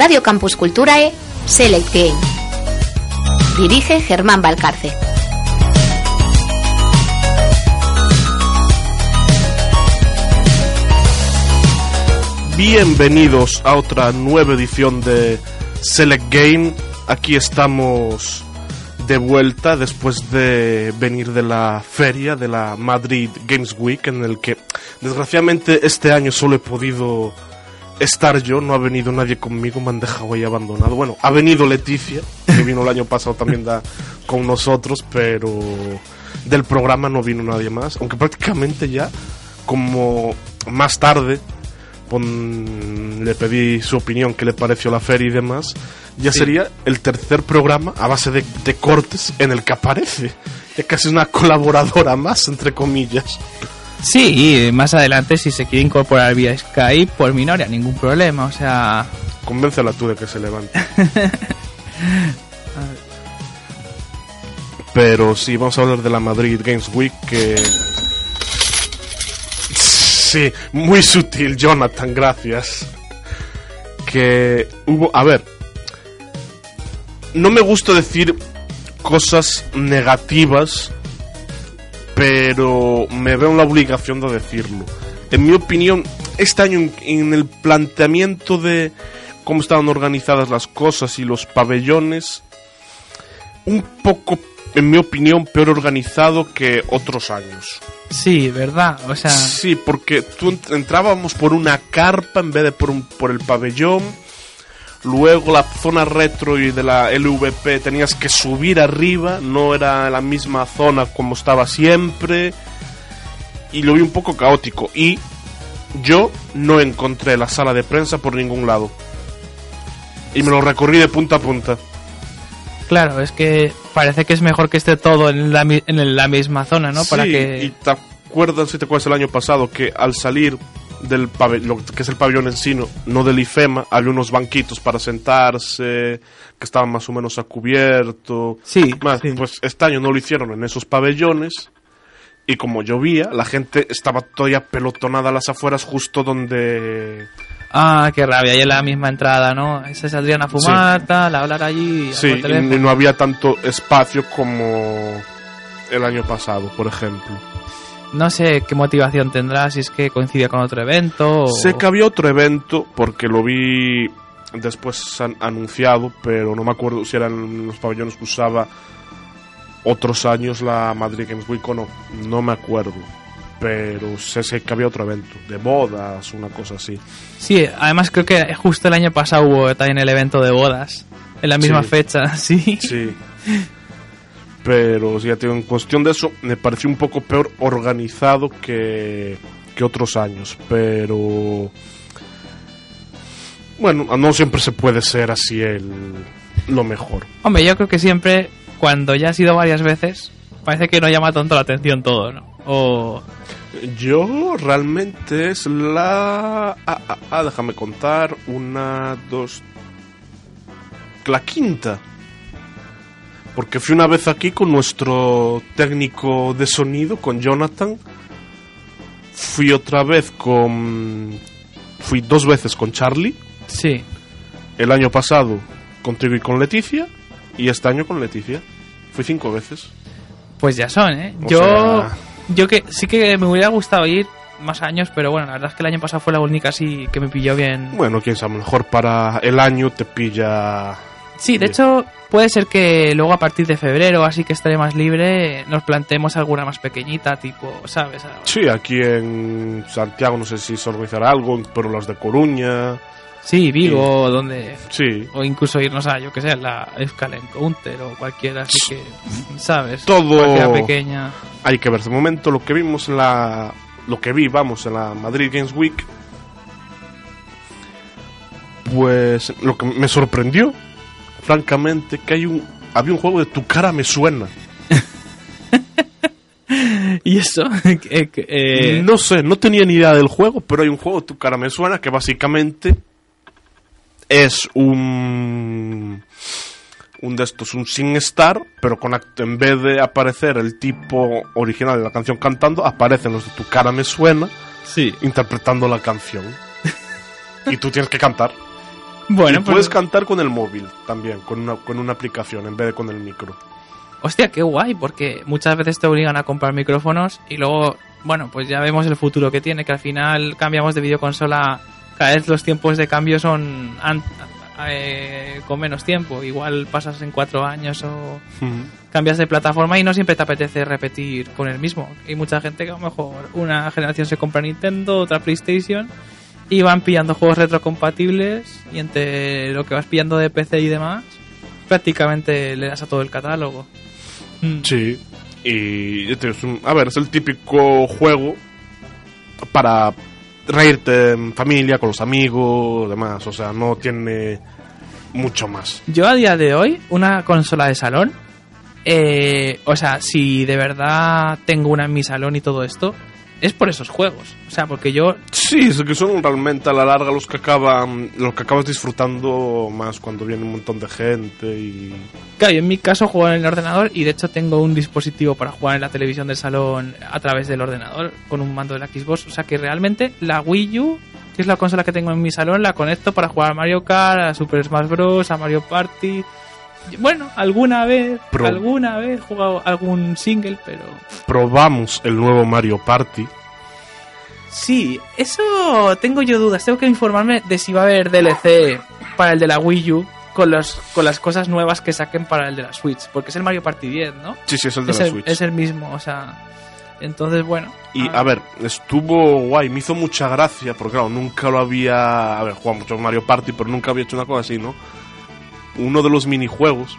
Radio Campus Culturae, Select Game. Dirige Germán Valcarce. Bienvenidos a otra nueva edición de Select Game. Aquí estamos de vuelta después de venir de la feria de la Madrid Games Week en el que desgraciadamente este año solo he podido estar yo, no ha venido nadie conmigo, me han dejado ahí abandonado. Bueno, ha venido Leticia, que vino el año pasado también da, con nosotros, pero del programa no vino nadie más, aunque prácticamente ya, como más tarde, pon- le pedí su opinión, qué le pareció la feria y demás, ya sería el tercer programa a base de, de cortes en el que aparece. Ya casi una colaboradora más, entre comillas. Sí, y más adelante si se quiere incorporar vía Skype, por mí no habría ningún problema, o sea... Convéncela tú de que se levante. Pero sí, vamos a hablar de la Madrid Games Week que... Sí, muy sutil, Jonathan, gracias. Que hubo... A ver. No me gusta decir cosas negativas, pero me veo en la obligación de decirlo. En mi opinión, este año en, en el planteamiento de cómo estaban organizadas las cosas y los pabellones, un poco, en mi opinión, peor organizado que otros años. Sí, ¿verdad? O sea... Sí, porque tú ent- entrábamos por una carpa en vez de por, un, por el pabellón. Luego la zona retro y de la LVP tenías que subir arriba, no era la misma zona como estaba siempre. Y lo vi un poco caótico. Y yo no encontré la sala de prensa por ningún lado. Y me lo recorrí de punta a punta. Claro, es que parece que es mejor que esté todo en la, en la misma zona, ¿no? Para Sí, que... y te acuerdas, si te acuerdas el año pasado, que al salir del lo que es el pabellón en sí, no, no del IFEMA, había unos banquitos para sentarse, que estaban más o menos a cubierto. Sí, Más, sí. Pues este año no lo hicieron en esos pabellones. Y como llovía, la gente estaba todavía pelotonada a las afueras justo donde... Ah, qué rabia, y en la misma entrada, ¿no? Se saldrían a fumar, tal, a hablar allí... Sí, y no había tanto espacio como el año pasado, por ejemplo. No sé qué motivación tendrá, si es que coincide con otro evento o... Sé que había otro evento porque lo vi después an- anunciado, pero no me acuerdo si eran los pabellones que usaba otros años la Madrid Games Week o no. No me acuerdo. Pero sé, sé que había otro evento, de bodas, una cosa así. Sí, además creo que justo el año pasado hubo también el evento de bodas, en la misma Sí. fecha, sí. Sí. Pero sí, ya te digo, en cuestión de eso, me pareció un poco peor organizado que, que otros años. Pero. Bueno, no siempre se puede ser así el, lo mejor. Hombre, yo creo que siempre, cuando ya has ido varias veces, parece que no llama tanto la atención todo, ¿no? O... Yo realmente es la... Ah, ah, ah, déjame contar. Una, dos... La quinta. Porque fui una vez aquí con nuestro técnico de sonido, con Jonathan. Fui otra vez con... Fui dos veces con Charlie. Sí, El año pasado contigo y con Leticia. Y este año con Leticia. Fui cinco veces. pues ya son, ¿eh? O Yo, sea- yo que sí que me hubiera gustado ir más años, pero bueno, la verdad es que el año pasado fue la única así que me pilló bien. Bueno, quién sabe, a lo mejor para el año te pilla Sí, de hecho, puede ser que luego a partir de febrero, así que estaré más libre, nos planteemos alguna más pequeñita, tipo, ¿sabes? Sí, aquí en Santiago no sé si se organizará algo, pero los de Coruña, Sí, Vigo, donde sí. o incluso irnos a, yo que sé, la Euskal Encounter o cualquiera, así que, ¿sabes? Todo- Cualquiera pequeña. Hay que ver. De momento lo que vimos en la... Lo que vi, vamos, en la Madrid Games Week, pues lo que me sorprendió, francamente, que hay un... Había un juego de Tu cara me suena. ¿Y eso? Eh, eh, No sé, no tenía ni idea del juego, pero hay un juego, Tu cara me suena, que básicamente es un un de estos, un sin star, pero con en vez de aparecer el tipo original de la canción cantando, aparecen los de Tu cara me suena Sí. interpretando la canción. y tú tienes que cantar. Bueno, y pues- puedes cantar con el móvil también, con una, con una aplicación en vez de con el micro. Hostia, qué guay, porque muchas veces te obligan a comprar micrófonos y luego, bueno, pues ya vemos el futuro que tiene, que al final cambiamos de videoconsola, cada vez los tiempos de cambio son eh, con menos tiempo, igual pasas en cuatro años o cambias de plataforma y no siempre te apetece repetir con el mismo. Hay mucha gente que a lo mejor una generación se compra Nintendo, otra PlayStation y van pillando juegos retrocompatibles y entre lo que vas pillando de PC y demás, prácticamente le das a todo el catálogo. Mm. Sí. Y es un- a ver, es el típico juego para reírte en familia, con los amigos, demás. O sea, no tiene mucho más. Yo a día de hoy, una consola de salón, eh, o sea, si de verdad tengo una en mi salón y todo esto, es por esos juegos. O sea, porque yo Sí, es que son realmente a la larga los que acaban, los que acabas disfrutando más cuando viene un montón de gente y Claro, yo en mi caso juego en el ordenador y de hecho tengo un dispositivo para jugar en la televisión del salón a través del ordenador con un mando de la Xbox. O sea que realmente la Wii U, que es la consola que tengo en mi salón, la conecto para jugar a Mario Kart, a Super Smash Bros, a Mario Party. Bueno, alguna vez, Pro- alguna vez he jugado algún single, pero probamos el nuevo Mario Party. sí, eso tengo yo dudas. Tengo que informarme de si va a haber DLC para el de la Wii U con los con las cosas nuevas que saquen para el de la Switch, porque es el Mario Party 10, ¿no? Sí, sí, es el de es, la el, Switch. es el mismo, o sea. Entonces, bueno. Y ah, a ver, estuvo guay, me hizo mucha gracia, porque claro, nunca lo había. A ver, jugado mucho Mario Party, pero nunca había hecho una cosa así, ¿no? Uno de los minijuegos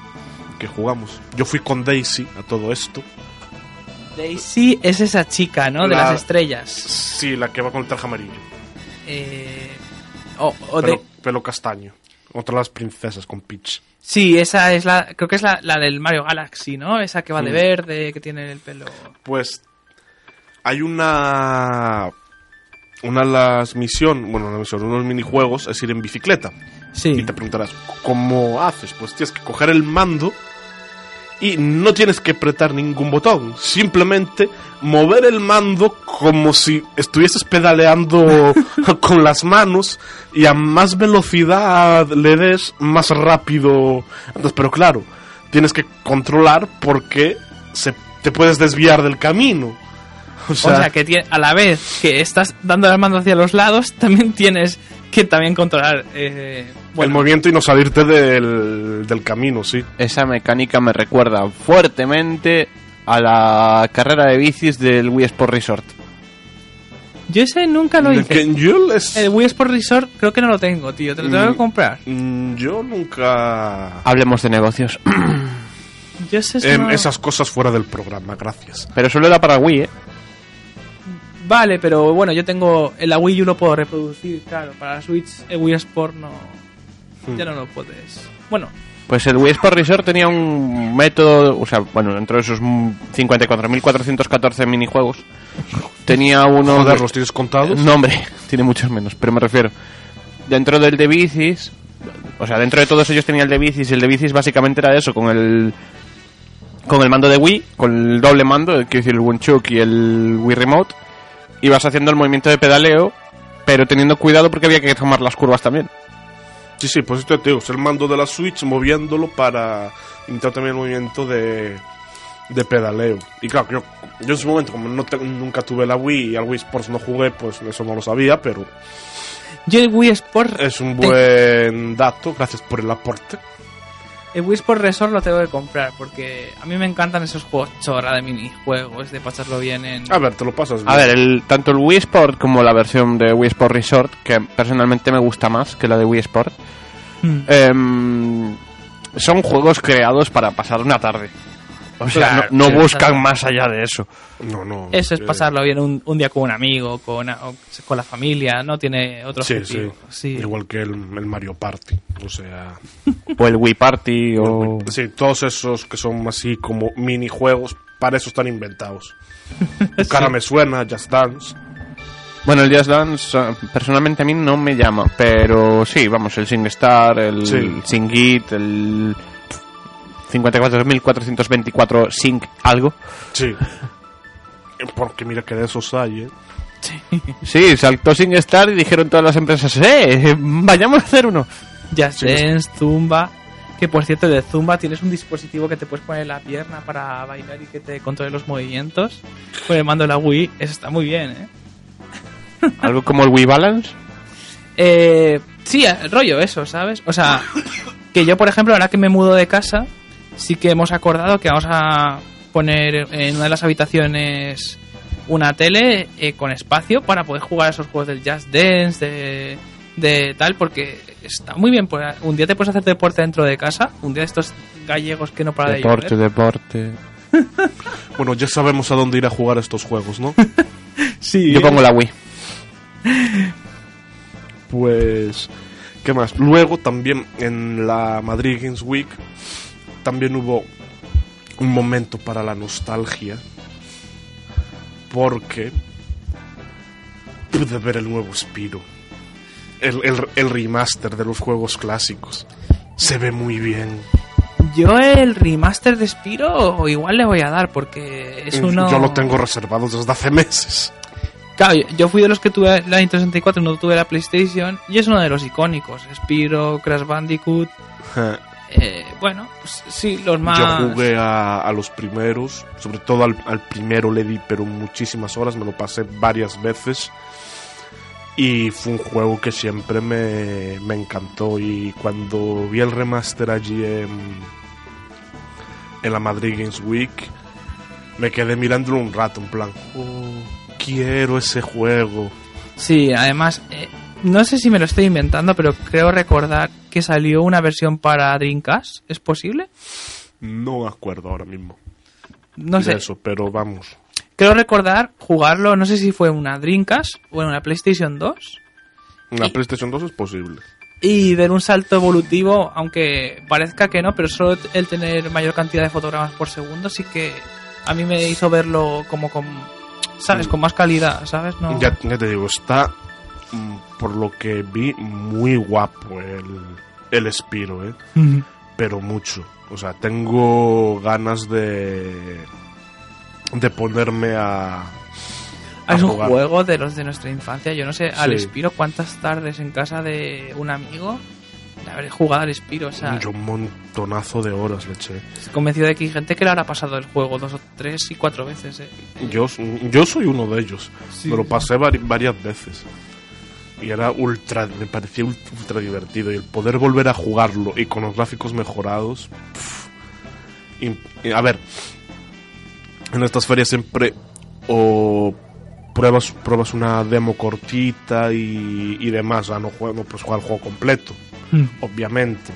que jugamos. Yo fui con Daisy a todo esto. Daisy es esa chica, ¿no? De La- las estrellas. Sí, la que va con el traje amarillo. Eh, o, o de- Pelo, pelo castaño. Otra de las princesas con Peach. Sí, esa es la. Creo que es la, la del Mario Galaxy, ¿no? Esa que va de Mm. verde, que tiene el pelo. Pues hay una. Una de las misiones, bueno, una misión, unos minijuegos es ir en bicicleta. Sí. Y te preguntarás, ¿cómo haces? Pues tienes que coger el mando y no tienes que apretar ningún botón. Simplemente mover el mando como si estuvieses pedaleando con las manos y a más velocidad le des, más rápido. Entonces, pero claro, tienes que controlar porque se, te puedes desviar del camino. O O sea, que tiene, a la vez que estás dando el mando hacia los lados, también tienes que también controlar. Eh, el movimiento y no salirte del, del camino, sí. Esa mecánica me recuerda fuertemente a la carrera de bicis del Wii Sport Resort. yo ese nunca lo hice. Les- El Wii Sport Resort creo que no lo tengo, tío. Te lo tengo que Mm. comprar. Mm, Yo nunca... Hablemos de negocios. Yo ese eso Em, no- Esas cosas fuera del programa, gracias. Pero solo era para Wii, ¿eh? Vale, pero bueno, yo tengo. En la Wii U lo puedo reproducir, claro. Para la Switch, el Wii Sport no. Hmm. Ya no lo puedes. Bueno, Pues el Wii Sport Resort tenía un método, o sea, bueno, dentro de esos mm, 54.414 minijuegos, tenía uno... Joder, de- ¿los tienes contados? No, hombre, tiene muchos menos, pero me refiero. Dentro del de bicis, o sea, dentro de todos ellos tenía el de bicis, y el de bicis básicamente era eso, con el con el mando de Wii, con el doble mando, quiero decir, el Wunchuk y el Wii Remote, ibas haciendo el movimiento de pedaleo, pero teniendo cuidado porque había que tomar las curvas también. Sí, sí, pues esto te digo, es el mando de la Switch moviéndolo para imitar también el movimiento de, de pedaleo. Y claro, yo, yo en su momento, como no te- nunca tuve la Wii y al Wii Sports no jugué, pues eso no lo sabía, pero yo el Wii Sport. es un te- buen dato, gracias por el aporte. El Wii Sport Resort lo tengo que comprar porque a mí me encantan esos juegos chorra de minijuegos, de pasarlo bien en. A ver, te lo pasas bien. A ver, el, tanto el Wii Sport como la versión de Wii Sport Resort, que personalmente me gusta más que la de Wii Sport, em, son juegos creados para pasar una tarde. O sea, Claro, no, no sí, buscan claro. más allá de eso. No, no. Eso es eh, pasarlo bien un, un día con un amigo, con, una- o con la familia, no tiene otro Sí, sí. objetivo. Sí. Igual que el, el Mario Party. O sea, O el Wii Party, o... sí, todos esos que son así como minijuegos, para eso están inventados. Tu cara me suena, Just Dance. Bueno, el Just Dance eh, personalmente a mí no me llama, pero sí, vamos, el SingStar, el Sí. SingGit, el 54.424 Sing algo. Sí. Porque mira que de esos hay, ¿eh? Sí, saltó SingStar y dijeron todas las empresas, ¡eh! Vayamos a hacer uno. Just Sí, Dance, Zumba. Que por cierto, de Zumba tienes un dispositivo que te puedes poner en la pierna para bailar y que te controle los movimientos. Con el mando de la Wii, eso está muy bien, ¿eh? Algo como el Wii Balance. Eh, sí, el rollo eso, ¿sabes? O sea, que yo, por ejemplo, ahora que me mudo de casa, sí que hemos acordado que vamos a poner en una de las habitaciones una tele eh, con espacio para poder jugar a esos juegos del Just Dance, de, de tal, porque está muy bien. pues, un día te puedes hacer deporte dentro de casa, un día de estos gallegos que no para de Deporte, deporte. Bueno, ya sabemos a dónde ir a jugar estos juegos, ¿no? Sí, Yo pongo la Wii. Pues, ¿qué más? Luego también en la Madrid Games Week también hubo un momento para la nostalgia porque pude ver el nuevo Spiro, el, el, el remaster de los juegos clásicos. Se ve muy bien. Yo el remaster de Spiro igual le voy a dar porque es uno... Yo lo tengo reservado desde hace meses. Claro, yo- fui de los que tuve la Nintendo 64 y no tuve la PlayStation y es uno de los icónicos. Spiro, Crash Bandicoot. Eh, bueno, pues sí, los más. Yo jugué a, a los primeros, sobre todo al, al primero le di pero muchísimas horas, me lo pasé varias veces y fue un juego que siempre me, me encantó y cuando vi el remaster allí en, en la Madrid Games Week me quedé mirándolo un rato en plan, "Oh, quiero ese juego. Sí, además, eh, no sé si me lo estoy inventando, pero creo recordar que salió una versión para Dreamcast. ¿Es posible? No me acuerdo ahora mismo No sé. eso, pero vamos. Creo recordar jugarlo, no sé si fue una Dreamcast o en una PlayStation 2. En la Y- PlayStation 2 es posible. Y ver un salto evolutivo, aunque parezca que no, pero solo el tener mayor cantidad de fotogramas por segundo sí que a mí me hizo verlo como con, ¿sabes? Con más calidad, ¿sabes? No. Ya, ya te digo, está, mm, por lo que vi, muy guapo el, el Spiro, ¿eh? Pero mucho. O sea, tengo ganas de, de ponerme a... a Es un jugar. juego de los de nuestra infancia. Yo no sé, al Sí. Espiro, cuántas tardes en casa de un amigo de haber jugado al Espiro. O sea, Yo un montonazo de horas le eché. estoy convencido de que hay gente que le habrá pasado el juego dos o tres y cuatro veces. ¿eh? Yo, yo soy uno de ellos. Sí. Me lo pasé vari- varias veces. Y era ultra, me parecía ult- ultra divertido. Y el poder volver a jugarlo y con los gráficos mejorados. y a ver, en estas ferias siempre o pruebas, pruebas una demo cortita y, y demás. O sea, no, juego, no puedes jugar el juego completo, Mm. obviamente.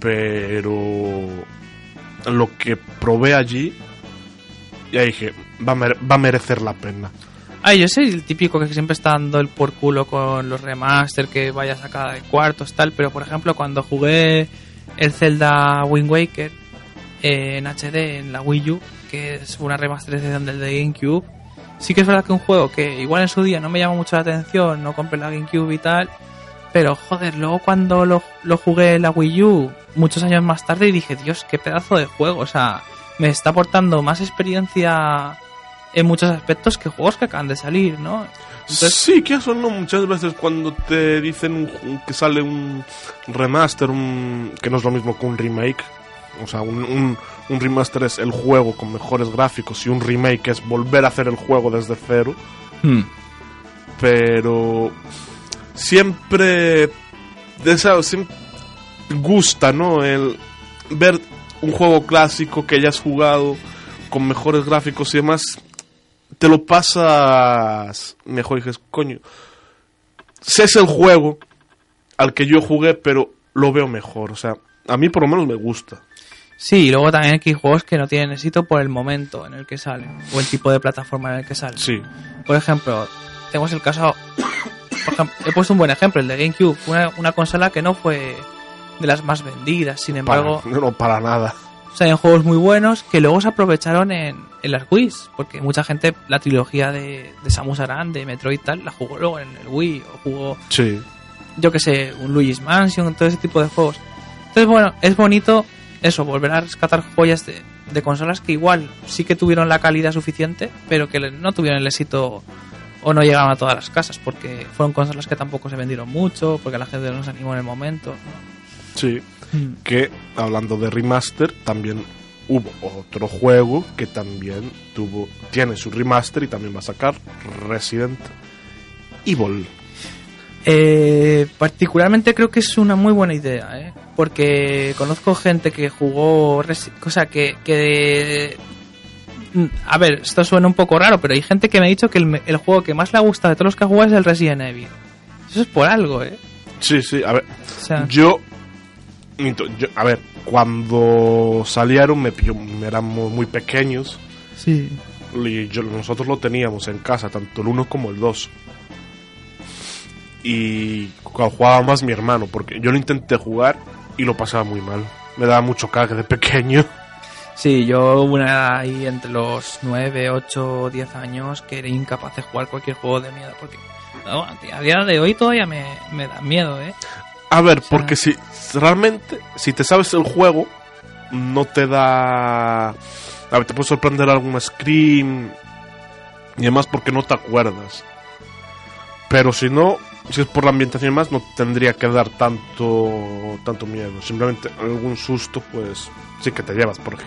Pero lo que probé allí, ya dije, va a, va a merecer la pena. Ah, yo soy el típico que siempre está dando el por culo con los remaster, que vaya sacada de cuartos, tal. Pero por ejemplo, cuando jugué el Zelda Wind Waker eh, en HD en la Wii U, que es una remasterización del de GameCube, sí que es verdad que un juego que igual en su día no me llamó mucho la atención, no compré la GameCube y tal. Pero joder, luego cuando lo, lo jugué en la Wii U, muchos años más tarde, y dije, Dios, qué pedazo de juego. O sea, me está aportando más experiencia en muchos aspectos que juegos que acaban de salir, ¿no? Entonces, sí, que eso no, muchas veces cuando te dicen que sale un remaster, un, que no es lo mismo que un remake. O sea, un, un, un remaster es el juego con mejores gráficos y un remake es volver a hacer el juego desde cero. hmm, Pero siempre, de esa- siempre gusta, ¿no? El ver un juego clásico que hayas jugado con mejores gráficos y demás, te lo pasas mejor y dices, coño, ese es el juego al que yo jugué, pero lo veo mejor. O sea, a mí por lo menos me gusta. Sí, y luego también hay juegos que no tienen éxito por el momento en el que salen, o el tipo de plataforma en el que salen. Sí, Por ejemplo, tenemos el caso. Por ejemplo, he puesto un buen ejemplo, el de GameCube. Una, una consola que no fue de las más vendidas, sin para, embargo, no para nada. Salen juegos muy buenos que luego se aprovecharon en, en las Wii. Porque mucha gente, la trilogía de, de Samus Aran, de Metroid y tal, la jugó luego en el Wii, o jugó Sí, yo que sé, un Luigi's Mansion, todo ese tipo de juegos. Entonces, bueno, es bonito eso, volver a rescatar joyas de, de consolas que igual sí que tuvieron la calidad suficiente, pero que no tuvieron el éxito o no llegaron a todas las casas, porque fueron consolas que tampoco se vendieron mucho, porque la gente no se animó en el momento. Sí, que hablando de remaster, también hubo otro juego que también tuvo tiene su remaster y también va a sacar Resident Evil. Eh, particularmente creo que es una muy buena idea, ¿eh? porque conozco gente que jugó, sea, que, que... mm, A ver, esto suena un poco raro, pero hay gente que me ha dicho que el, juego que más le ha gustado de todos los que ha jugado es el Resident Evil. Eso es por algo, ¿eh? Sí, sí, a ver, O sea, yo, yo- a ver, cuando salieron me pilló, éramos muy pequeños sí. y yo- nosotros lo teníamos en casa, tanto el 1 como el 2. Y cuando jugaba más mi hermano, porque yo lo intenté jugar y lo pasaba muy mal. Me daba mucho cague de pequeño. Sí, yo hubo una edad ahí entre los 9, 8, 10 años que era incapaz de jugar cualquier juego de miedo, porque no, a día de hoy todavía me, me da miedo, ¿eh? A ver, porque si realmente, si te sabes el juego, no te da. A ver, te puede sorprender algún scream y demás porque no te acuerdas. Pero si no, si es por la ambientación y más, no tendría que dar tanto, tanto miedo. Simplemente algún susto, pues sí que te llevas. Porque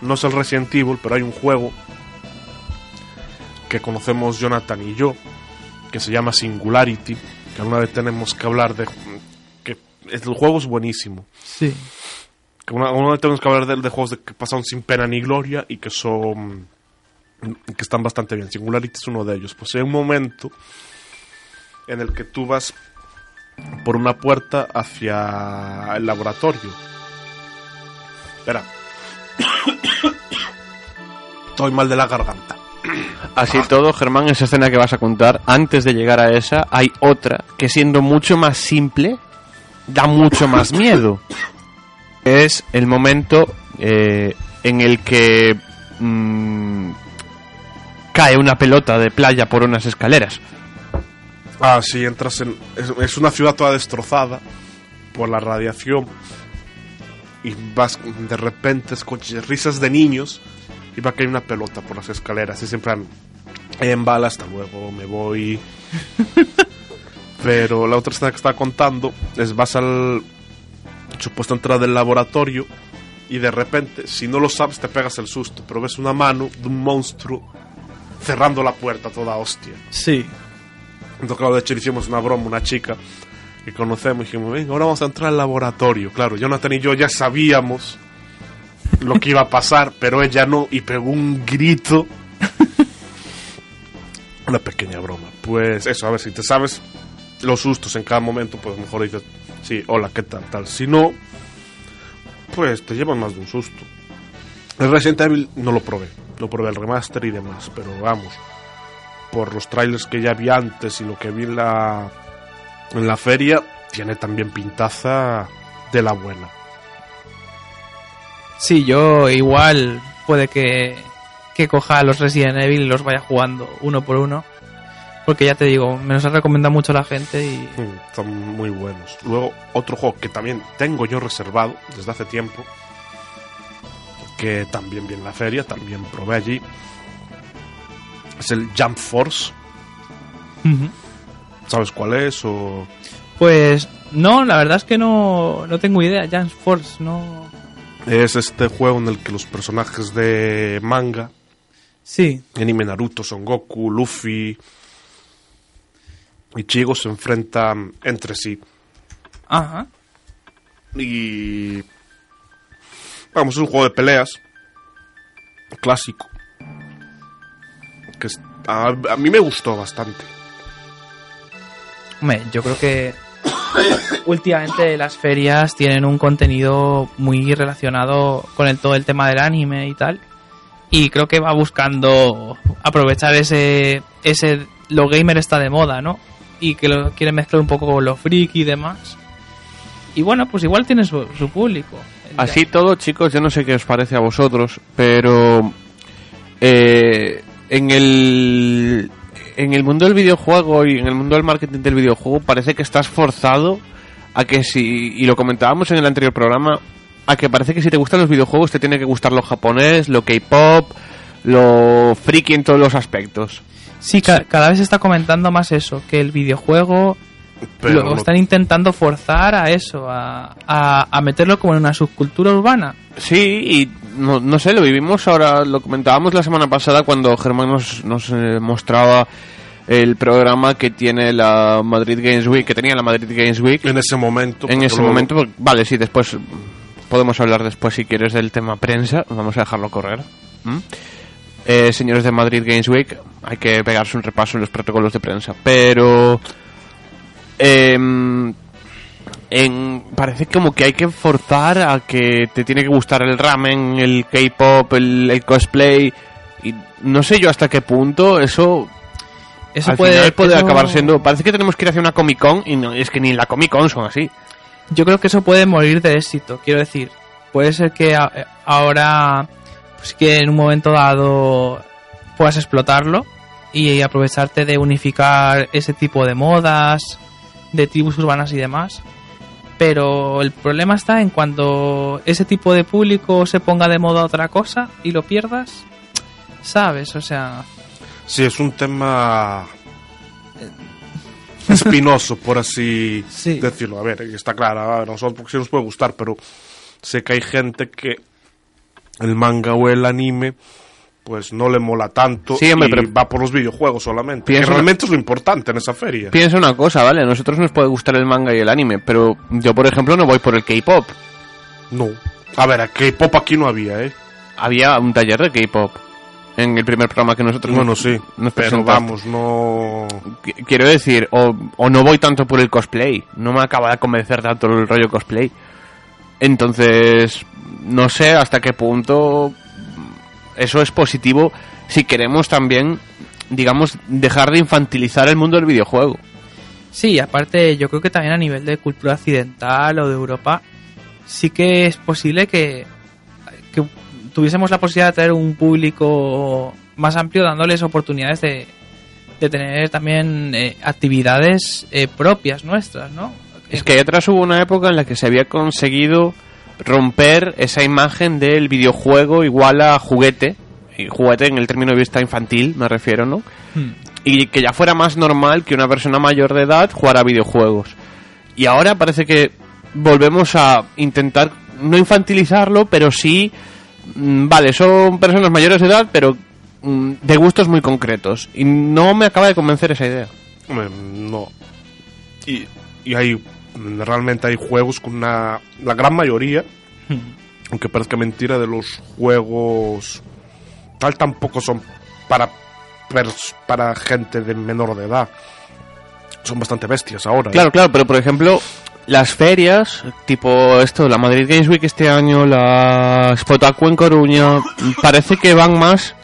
no es el Resident Evil, pero hay un juego que conocemos Jonathan y yo, que se llama Singularity, que alguna vez tenemos que hablar de el juego es buenísimo. Sí. Una, una tenemos que hablar de, de juegos de que pasaron sin pena ni gloria y que son que están bastante bien. Singularity es uno de ellos. Pues hay un momento en el que tú vas por una puerta hacia el laboratorio. Espera. Estoy mal de la garganta. Así todo, Germán, esa escena que vas a contar, antes de llegar a esa, hay otra que siendo mucho más simple, da mucho más miedo. Es el momento eh, en el que mm, cae una pelota de playa por unas escaleras. Ah, sí, entras en. Es, es una ciudad toda destrozada por la radiación. Y vas de repente, escuchas risas de niños. Y va a caer una pelota por las escaleras. Y siempre han. En bala, hasta luego, me voy. Pero la otra escena que estaba contando es: vas al. supuesto entrada del laboratorio. Y de repente, si no lo sabes, te pegas el susto. Pero ves una mano de un monstruo cerrando la puerta a toda hostia. Sí. Entonces, claro, de hecho, le hicimos una broma una chica que conocemos y dijimos, venga, ahora vamos a entrar al laboratorio. Claro, Jonathan y yo ya sabíamos lo que iba a pasar, pero ella no, y pegó un grito. una pequeña broma. Pues eso, a ver, si te sabes los sustos en cada momento, pues a mejor dices, sí, hola, ¿qué tal? tal. Si no, pues te llevas más de un susto. El Resident Evil no lo probé, lo probé el remaster y demás, pero vamos, por los trailers que ya vi antes y lo que vi en la, en la feria, tiene también pintaza de la buena. Sí, yo igual puede que, que coja los Resident Evil y los vaya jugando uno por uno. Porque ya te digo, me los ha recomendado mucho la gente y... Mm, Son muy buenos. Luego, otro juego que también tengo yo reservado desde hace tiempo, que también vi en la feria, también probé allí, es el Jump Force. ¿Sabes cuál es? O... Pues no, la verdad es que no, no tengo idea. Jump Force, no... Es este juego en el que los personajes de manga, Sí, anime Naruto, Son Goku, Luffy y Chigo se enfrentan entre sí. ajá. Y. Vamos, es un juego de peleas. Clásico. Que a, a mí me gustó bastante. Hombre, yo creo que últimamente las ferias tienen un contenido muy relacionado con el, todo el tema del anime y tal. Y creo que va buscando aprovechar ese, ese, lo gamer está de moda, ¿no? Y que lo quiere mezclar un poco con lo freak y demás. Y bueno, pues igual tiene su, su público. Así todo, chicos, yo no sé qué os parece a vosotros, pero eh, en el en el mundo del videojuego y en el mundo del marketing del videojuego parece que estás forzado a que si y lo comentábamos en el anterior programa a que parece que si te gustan los videojuegos te tiene que gustar lo japonés, lo K-pop, lo friki en todos los aspectos. Sí, ca- cada vez se está comentando más eso, que el videojuego Pero lo lo- están intentando forzar a eso, a, a, a meterlo como en una subcultura urbana. Sí, y no, no sé, lo vivimos ahora, lo comentábamos la semana pasada cuando Germán nos, nos eh, mostraba el programa que tiene la Madrid Games Week, que tenía la Madrid Games Week. en ese momento. En ese luego- momento, vale, sí, después podemos hablar después si quieres del tema prensa, vamos a dejarlo correr. ¿Mm? Eh, señores de Madrid Games Week, hay que pegarse un repaso en los protocolos de prensa, pero em, en, parece como que hay que forzar a que te tiene que gustar el ramen, el K-pop, el, el cosplay, y no sé yo hasta qué punto eso Eso al puede, final puede eso- acabar siendo. Parece que tenemos que ir hacia una Comic Con y no, es que ni en la Comic Con son así. Yo creo que eso puede morir de éxito. Quiero decir, puede ser que a- eh, ahora, pues que en un momento dado puedas explotarlo y aprovecharte de unificar ese tipo de modas, de tribus urbanas y demás. Pero el problema está en cuando ese tipo de público se ponga de moda otra cosa y lo pierdas. ¿Sabes? O sea, Sí, es un tema espinoso, por así Sí. decirlo. A ver, está claro, a nosotros sí nos puede gustar, pero sé que hay gente que el manga o el anime pues no le mola tanto Sí, hombre, y pero- va por los videojuegos solamente. Que realmente es lo importante en esa feria. Piensa una cosa, ¿vale? A nosotros nos puede gustar el manga y el anime, pero yo, por ejemplo, no voy por el K-pop. No. A ver, a K-pop aquí no había, ¿eh? Había un taller de K-pop en el primer programa que nosotros Bueno, nos, sí, nos pero vamos, no... Qu- Quiero decir, o, o no voy tanto por el cosplay. No me acaba de convencer tanto el rollo cosplay. Entonces, no sé hasta qué punto eso es positivo si queremos también, digamos, dejar de infantilizar el mundo del videojuego. Sí, aparte yo creo que también a nivel de cultura occidental o de Europa sí que es posible que, que tuviésemos la posibilidad de tener un público más amplio dándoles oportunidades de, de tener también eh, actividades eh, propias nuestras, ¿no? Es que ahí atrás hubo una época en la que se había conseguido romper esa imagen del videojuego igual a juguete, y juguete en el término de vista infantil, me refiero, ¿no? Hmm. y que ya fuera más normal que una persona mayor de edad jugara a videojuegos. Y ahora parece que volvemos a intentar no infantilizarlo, pero sí, mm, vale, son personas mayores de edad, pero mm, de gustos muy concretos. Y no me acaba de convencer esa idea. Hombre, no. Y, y hay... Realmente hay juegos con una... La gran mayoría, aunque parezca mentira, de los juegos tal tampoco son para para gente de menor de edad. Son bastante bestias ahora. ¿eh? Claro, claro, pero por ejemplo, las ferias, tipo esto, la Madrid Games Week este año, la Spotaku en Coruña, parece que van más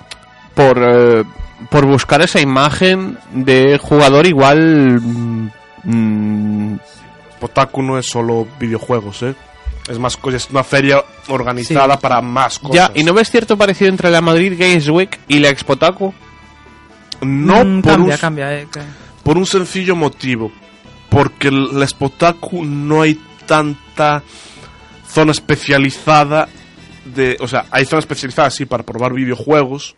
por, eh, por buscar esa imagen de jugador igual... mm, Potaku no es solo videojuegos, ¿eh? Es más es una feria organizada para más cosas. ya, ¿y no ves cierto parecido entre la Madrid Games Week y la Expotaku? No Mm, por, cambia, un, cambia. eh, que- por un sencillo motivo. Porque el- la Spotaku no hay tanta zona especializada de... O sea, hay zona especializada, sí, para probar videojuegos,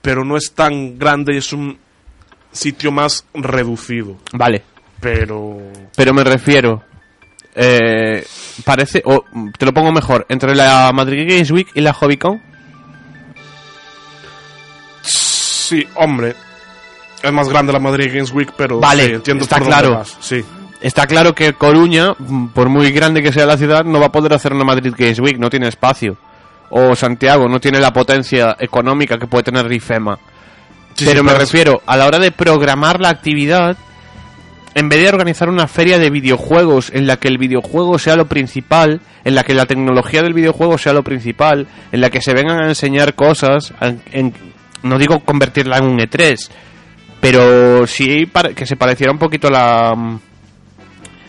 pero no es tan grande y es un sitio más reducido. Vale, Pero... pero me refiero... eh, parece, o te lo pongo mejor, entre la Madrid Games Week y la HobbyCon. Sí, hombre. Es más grande la Madrid Games Week, pero Vale, sí, entiendo está por claro. vas, Sí. Está claro que Coruña, por muy grande que sea la ciudad, no va a poder hacer una Madrid Games Week, no tiene espacio. O Santiago no tiene la potencia económica que puede tener Rifema. Sí, pero sí, me refiero, a la hora de programar la actividad, en vez de organizar una feria de videojuegos en la que el videojuego sea lo principal, en la que la tecnología del videojuego sea lo principal, en la que se vengan a enseñar cosas, en- en- no digo convertirla en un E3, pero sí para- que se pareciera un poquito a la,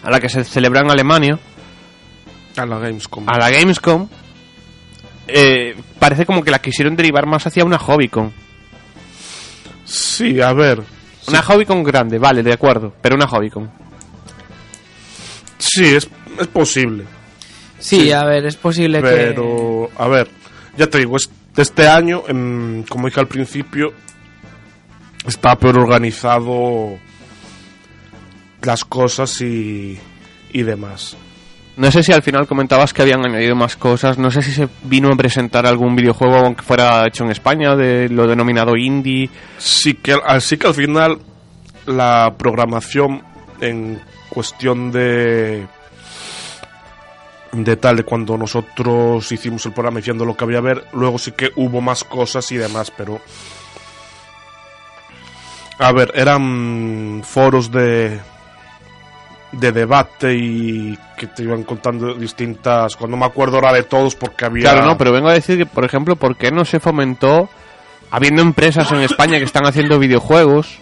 a la que se celebra en Alemania, A la Gamescom. a la Gamescom, eh, parece como que la quisieron derivar más hacia una Hobbycon. Sí, a ver. Una Hobbycon grande, vale, de acuerdo, pero una Hobbycon. Sí, es, es posible. Sí, Sí. a ver, es posible que... Pero, a ver, ya te digo, es- este año, como dije al principio, está peor organizado las cosas y, y demás. No sé si al final comentabas que habían añadido más cosas. No sé si se vino a presentar algún videojuego aunque fuera hecho en España, de lo denominado indie. Sí que, así que al final la programación en cuestión de de tal cuando nosotros hicimos el programa diciendo lo que había ver, luego sí que hubo más cosas y demás, pero a ver, eran foros de de debate y que te iban contando distintas, cuando me acuerdo ahora de todos porque había Claro, no, pero vengo a decir que, por ejemplo, ¿por qué no se fomentó, habiendo empresas en España que están haciendo videojuegos,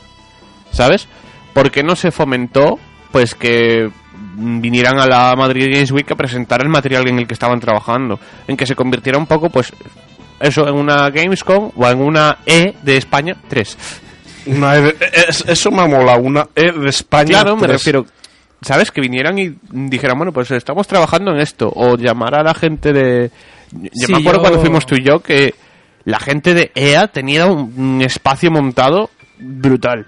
¿sabes? ¿Por qué no se fomentó, pues, que vinieran a la Madrid Games Week a presentar el material en el que estaban trabajando? En que se convirtiera un poco, pues, eso, en una Gamescom o en una E de España 3. Una E de- es- eso me mola, una E de España. Claro, me 3. refiero, ¿sabes? Que vinieran y dijeran, bueno, pues estamos trabajando en esto. O llamar a la gente de... Yo Sí, me acuerdo yo- cuando fuimos tú y yo que la gente de EA tenía un, un espacio montado brutal.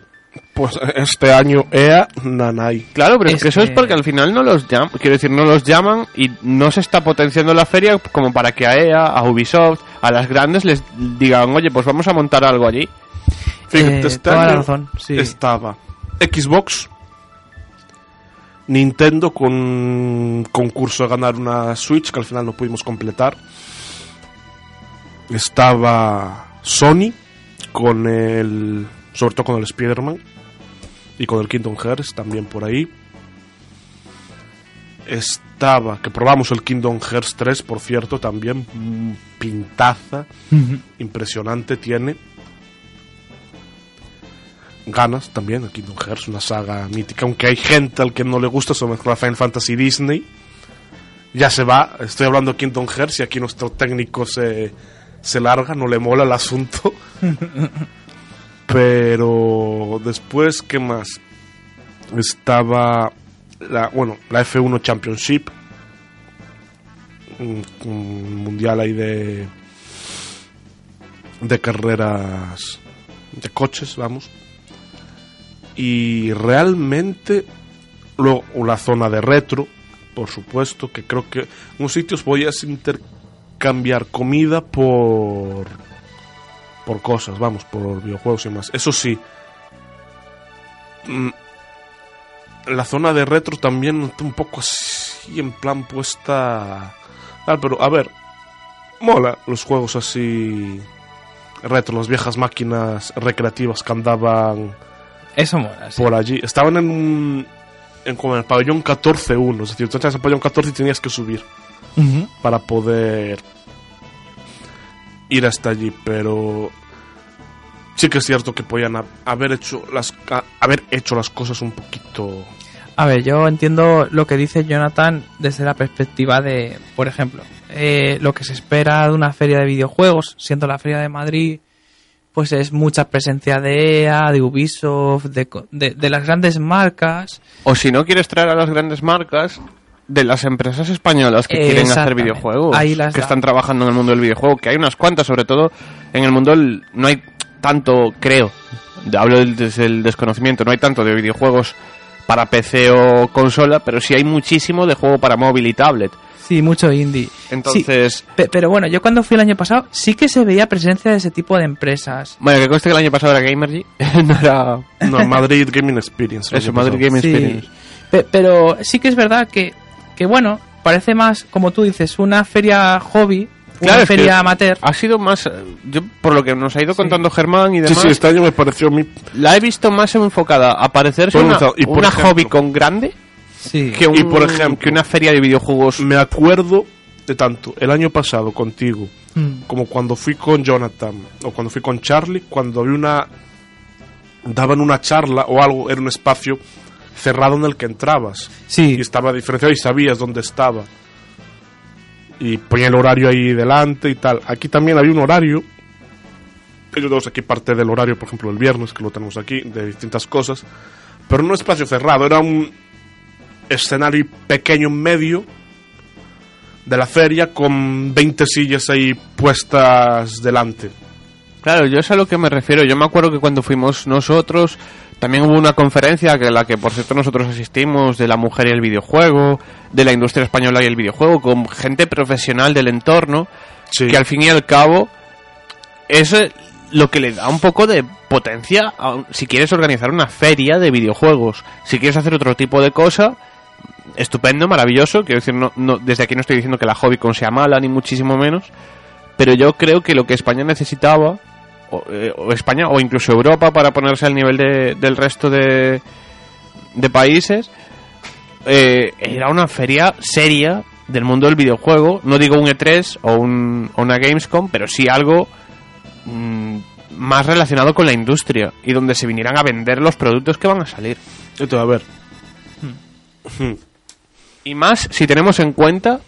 Pues este año EA, Nanai. Claro, pero es, que eso es que- porque al final no los llaman, quiero decir, no los llaman y no se está potenciando la feria como para que a EA, a Ubisoft, a las grandes les digan, oye, pues vamos a montar algo allí. Fíjate, Eh, este toda la año razón, sí. estaba Xbox, Nintendo con un concurso de ganar una Switch que al final no pudimos completar. Estaba Sony con el, sobre todo con el Spider-Man y con el Kingdom Hearts también por ahí. Estaba, que probamos el Kingdom Hearts 3, por cierto, también mm, pintaza, impresionante tiene. Ganas también, el Kingdom Hearts, una saga mítica, aunque hay gente al que no le gusta eso mezclar Final Fantasy Disney. Ya se va, estoy hablando de Kingdom Hearts y aquí nuestro técnico se, se larga, no le mola el asunto. Pero después, ¿qué más? Estaba la, bueno, la F1 Championship, un, un mundial ahí de de carreras de coches, vamos. Y realmente luego la zona de retro, por supuesto, que creo que en sitios podías intercambiar comida por por cosas, vamos, por videojuegos y más. Eso sí, mm, la zona de retro también un poco así en plan puesta tal, pero a ver, mola los juegos así retro, las viejas máquinas recreativas que andaban Eso mola, sí. por allí. Estaban en un en como en el pabellón 14-1, es decir, tú entras al pabellón 14 y tenías que subir para poder ir hasta allí, pero sí que es cierto que podían ha- haber hecho las haber hecho las cosas un poquito A ver, yo entiendo lo que dice Jonathan desde la perspectiva de, por ejemplo, eh, lo que se espera de una feria de videojuegos, siendo la feria de Madrid, pues es mucha presencia de EA, de Ubisoft, de, de, de las grandes marcas. O si no quieres traer a las grandes marcas de las empresas españolas que quieren hacer videojuegos, Ahí las que da. están trabajando en el mundo del videojuego, que hay unas cuantas, sobre todo en el mundo del- no hay tanto, creo, hablo desde el desconocimiento, no hay tanto de videojuegos para PC o consola, pero sí hay muchísimo de juego para móvil y tablet. Sí, mucho indie. Entonces, Sí, pe- pero bueno, yo cuando fui el año pasado sí que se veía presencia de ese tipo de empresas. bueno, que conste que el año pasado era Gamergy, no era no Madrid Gaming Experience. eso, Madrid Sí. Experience. Pe- pero sí que es verdad que, que bueno, parece más, como tú dices, una feria hobby, Claro, una es que feria amateur. Ha sido más, eh, yo por lo que nos ha ido Sí. contando Germán y Sí, demás, sí, este año me pareció mí la he visto más enfocada a parecerse una, y una ejemplo- hobby con grande Sí. que, un- Y por ejemplo- que una feria de videojuegos. me acuerdo de tanto el año pasado contigo Mm. como cuando fui con Jonathan o cuando fui con Charlie, cuando había una daban una charla o algo, era un espacio cerrado en el que entrabas Sí, y estaba diferenciado y sabías dónde estaba. Y ponía el horario ahí delante y tal. Aquí también había un horario. Yo tenemos aquí parte del horario, por ejemplo, el viernes, que lo tenemos aquí, de distintas cosas. Pero no un espacio cerrado, era un escenario pequeño en medio de la feria con 20 sillas ahí puestas delante. Claro, yo es a lo que me refiero. Yo me acuerdo que cuando fuimos nosotros, también hubo una conferencia que la que por cierto nosotros asistimos de la mujer y el videojuego, de la industria española y el videojuego, con gente profesional del entorno, Sí. que al fin y al cabo es lo que le da un poco de potencia a si quieres organizar una feria de videojuegos, si quieres hacer otro tipo de cosa, estupendo, maravilloso. Quiero decir, no, desde aquí no estoy diciendo que la Hobbycon sea mala, ni muchísimo menos. Pero yo creo que lo que España necesitaba, o, eh, o España, o incluso Europa, para ponerse al nivel de- del resto de, países, eh, era una feria seria del mundo del videojuego. No digo un E3 o, un- una Gamescom, pero sí algo mm, más relacionado con la industria y donde se vinieran a vender los productos que van a salir. Esto, a ver. Y más si tenemos en cuenta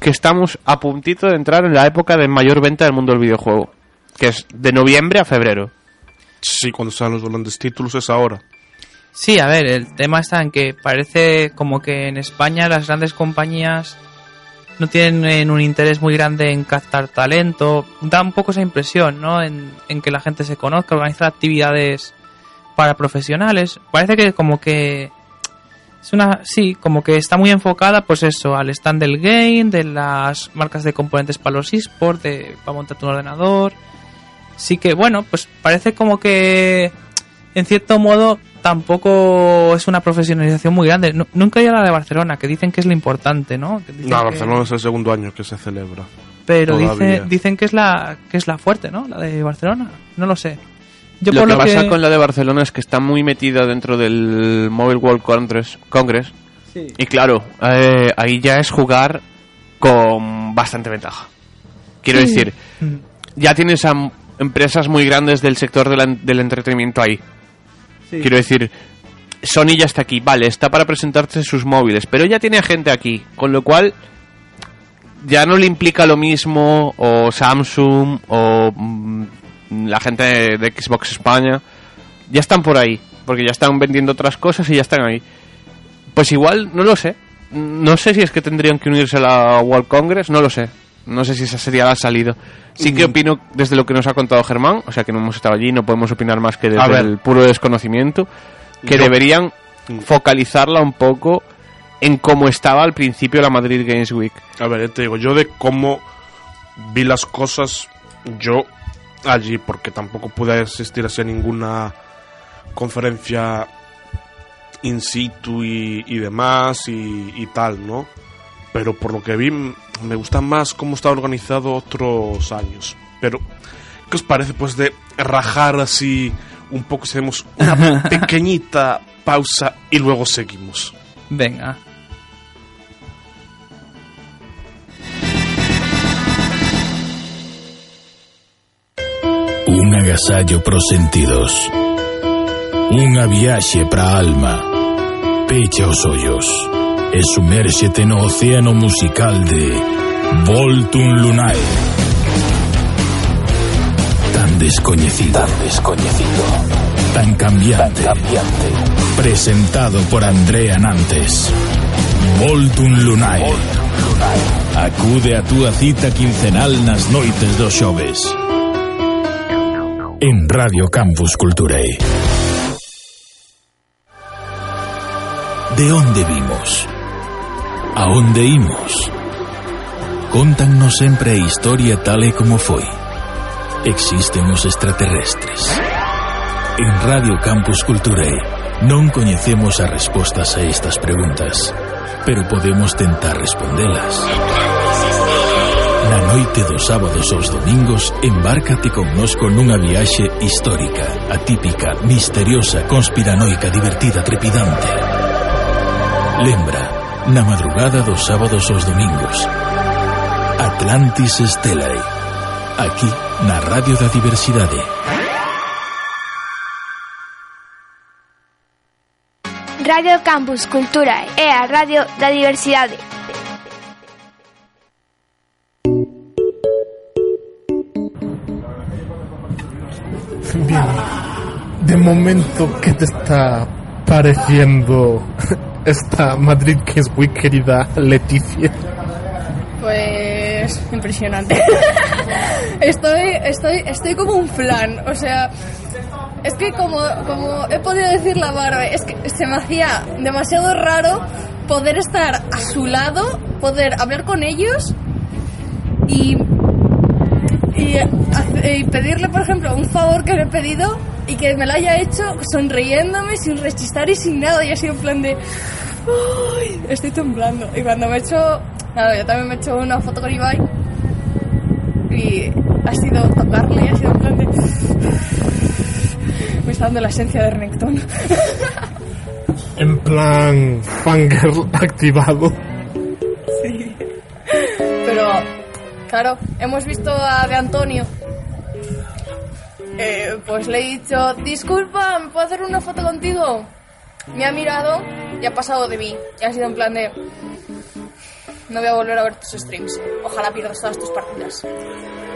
que estamos a puntito de entrar en la época de mayor venta del mundo del videojuego, que es de noviembre a febrero. Sí, cuando salen los grandes títulos es ahora. Sí, a ver, el tema está en que parece como que en España las grandes compañías no tienen un interés muy grande en captar talento. Da un poco esa impresión, ¿no? En, en que la gente se conozca, organizar actividades para profesionales. Parece que como que es una sí, como que está muy enfocada pues eso, al stand del game, de las marcas de componentes para los esports, de para montar tu ordenador. Sí que bueno, pues parece como que en cierto modo tampoco es una profesionalización muy grande. Nu- nunca hay a la de Barcelona, que dicen que es lo importante, ¿no? Que dicen No, que- Barcelona es el segundo año que se celebra. Pero dice- dicen que es la que es la fuerte, ¿no? La de Barcelona. No lo sé. Yo lo por que lo pasa con la de Barcelona es que está muy metida dentro del Mobile World Congress, Congress y claro, eh, ahí ya es jugar con bastante ventaja. Quiero Sí. decir, Mm. ya tienes a empresas muy grandes del sector del entretenimiento ahí. Quiero decir, Sony ya está aquí, vale, está para presentarse sus móviles, pero ya tiene gente aquí, con lo cual ya no le implica lo mismo o Samsung o mm, la gente de, Xbox España, ya están por ahí, porque ya están vendiendo otras cosas y ya están ahí. Pues igual, no lo sé. No sé si es que tendrían que unirse a la World Congress, no lo sé. No sé si esa sería la salida. Sí que opino desde lo que nos ha contado Germán, o sea que no hemos estado allí, no podemos opinar más que A desde ver. el puro desconocimiento, que Yo- deberían Mm. focalizarla un poco en cómo estaba al principio la Madrid Games Week. A ver, ya te digo, yo de cómo vi las cosas yo allí, porque tampoco pude asistir a ninguna conferencia in situ y, y demás y, y tal, ¿no? Pero por lo que vi, me gusta más cómo está organizado otros años. Pero, ¿qué os parece pues de rajar así un poco, si hacemos una pequeñita pausa y luego seguimos? Venga. agasallo pros sentidos. Unha viaxe pra alma. Pecha os ollos e sumérxete no océano musical de Voltum Lunae. Tan descoñecido. Tan descoñecido. Tan cambiante. Tan cambiante. Presentado por Andrea Nantes. Voltum Lunae. Voltum Lunae. Acude a túa cita quincenal nas noites dos xoves. En Radio Campus Culturae. De onde vimos? A onde imos? Contannos sempre a historia tal e como foi. Existen os extraterrestres. En Radio Campus Culturae non coñecemos as respostas a estas preguntas, pero podemos tentar respondelas. Na noite dos sábados aos domingos, embárcate connosco nunha viaxe histórica, atípica, misteriosa, conspiranoica, divertida, trepidante. Lembra, na madrugada dos sábados aos domingos. Atlantis Stelae. Aquí, na Radio da Diversidade. Radio Campus Cultura é a radio da diversidade. Bien. De momento, ¿qué te está pareciendo esta Madrid Games Week, querida Leticia? Pues es impresionante. estoy, estoy, estoy como un flan, o sea, es que como, como he podido decir la Barbie, es que se me hacía demasiado raro poder estar a su lado, poder hablar con ellos y, y, pedirle, por ejemplo, un favor que le he pedido y que me lo haya hecho sonriéndome, sin rechistar y sin nada. Y así en plan de... "Ay, estoy temblando. Y cuando me he hecho... Claro, yo también me he hecho una foto con Ibai y ha sido tocarle y ha sido en plan de... Me está dando la esencia de Renekton. En plan, fangirl activado. Claro, hemos visto a De Antonio. Eh, pues le he dicho, disculpa, ¿me puedo hacer una foto contigo? Me ha mirado y ha pasado de mí. Y ha sido en plan de... No voy a volver a ver tus streams. Ojalá pierdas todas tus partidas.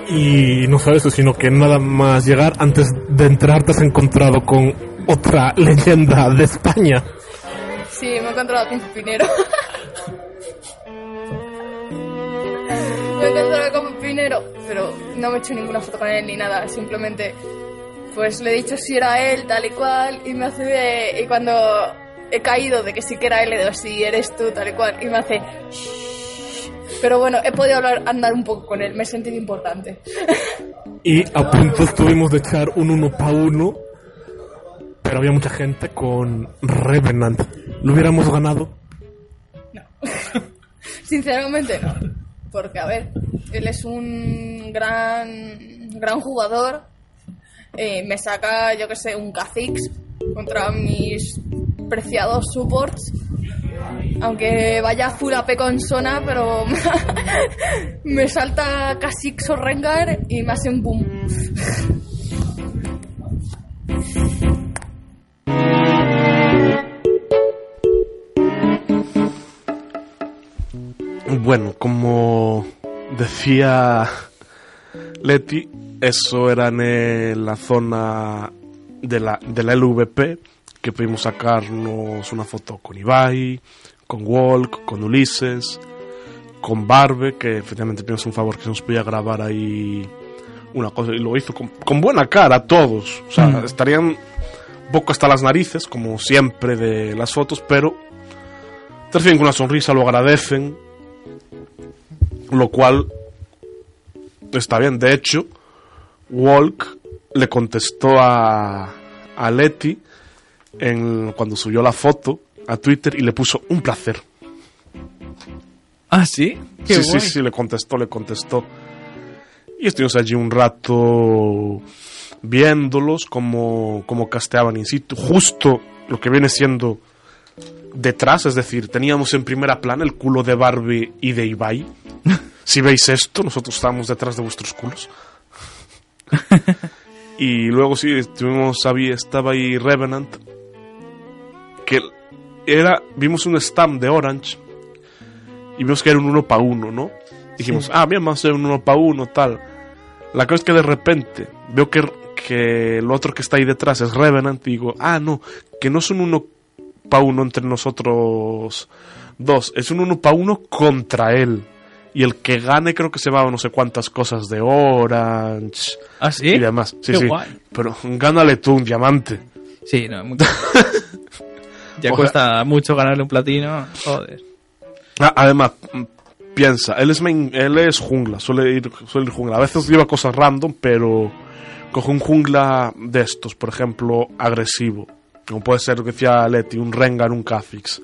Y no solo eso, sino que nada más llegar, antes de entrar te has encontrado con otra leyenda de España. Sí, me he encontrado con Pinero. con Pinero, pero no me he hecho ninguna foto con él ni nada. Simplemente, pues le he dicho si era él, tal y cual, y me hace de... Y cuando he caído de que sí que era él, le digo, sí, eres tú, tal y cual, y me hace... Pero bueno, he podido hablar, andar un poco con él, me he sentido importante. Y a punto estuvimos de echar un uno para uno, pero había mucha gente con Revenant. ¿Lo hubiéramos ganado? Sinceramente no. Porque, a ver, él es un gran, gran jugador. Eh, me saca, yo que sé, un Kha'Zix contra mis preciados supports. Aunque vaya full AP con Sona, pero me salta Kha'Zix o Rengar y me hace un boom. Bueno, como decía Leti, eso era en la zona de la, de la LVP, que pudimos sacarnos una foto con Ibai, con Walk, con Ulises, con Barbe, que efectivamente pedimos un favor que se nos podía grabar ahí una cosa, y lo hizo con, con buena cara todos. O sea, Mm. estarían un poco hasta las narices, como siempre de las fotos, pero te reciben con una sonrisa, lo agradecen, lo cual está bien. De hecho, Walk le contestó a, a Leti en, cuando subió la foto a Twitter y le puso un placer. ¿Ah, sí? Qué sí, sí, sí, le contestó, le contestó. Y estuvimos allí un rato viéndolos como, como casteaban in situ. Justo lo que viene siendo detrás, es decir, teníamos en primera plana el culo de Barbie y de Ibai. si veis esto, nosotros estábamos detrás de vuestros culos. y luego sí, estuvimos, estaba ahí Revenant, que era, vimos un stamp de Orange y vimos que era un 1 para 1, ¿no? Dijimos, ah, bien, vamos a un 1 para 1, tal. La cosa es que de repente veo que, que el otro que está ahí detrás es Revenant y digo, ah, no, que no es un 1 pa' uno entre nosotros dos, es un uno pa' uno contra él. Y el que gane creo que se va a no sé cuántas cosas de Orange. ¿Ah, sí? Y demás. Sí, sí. Pero gánale tú un diamante. Sí, no, ya cuesta mucho ganarle un platino. Joder. Ah, además, piensa, él es, main, él es jungla, suele ir, suele ir jungla. A veces lleva cosas random, pero coge un jungla de estos, por ejemplo, agresivo. Como puede ser lo que decía Leti, un Rengar, un Kha'Zix.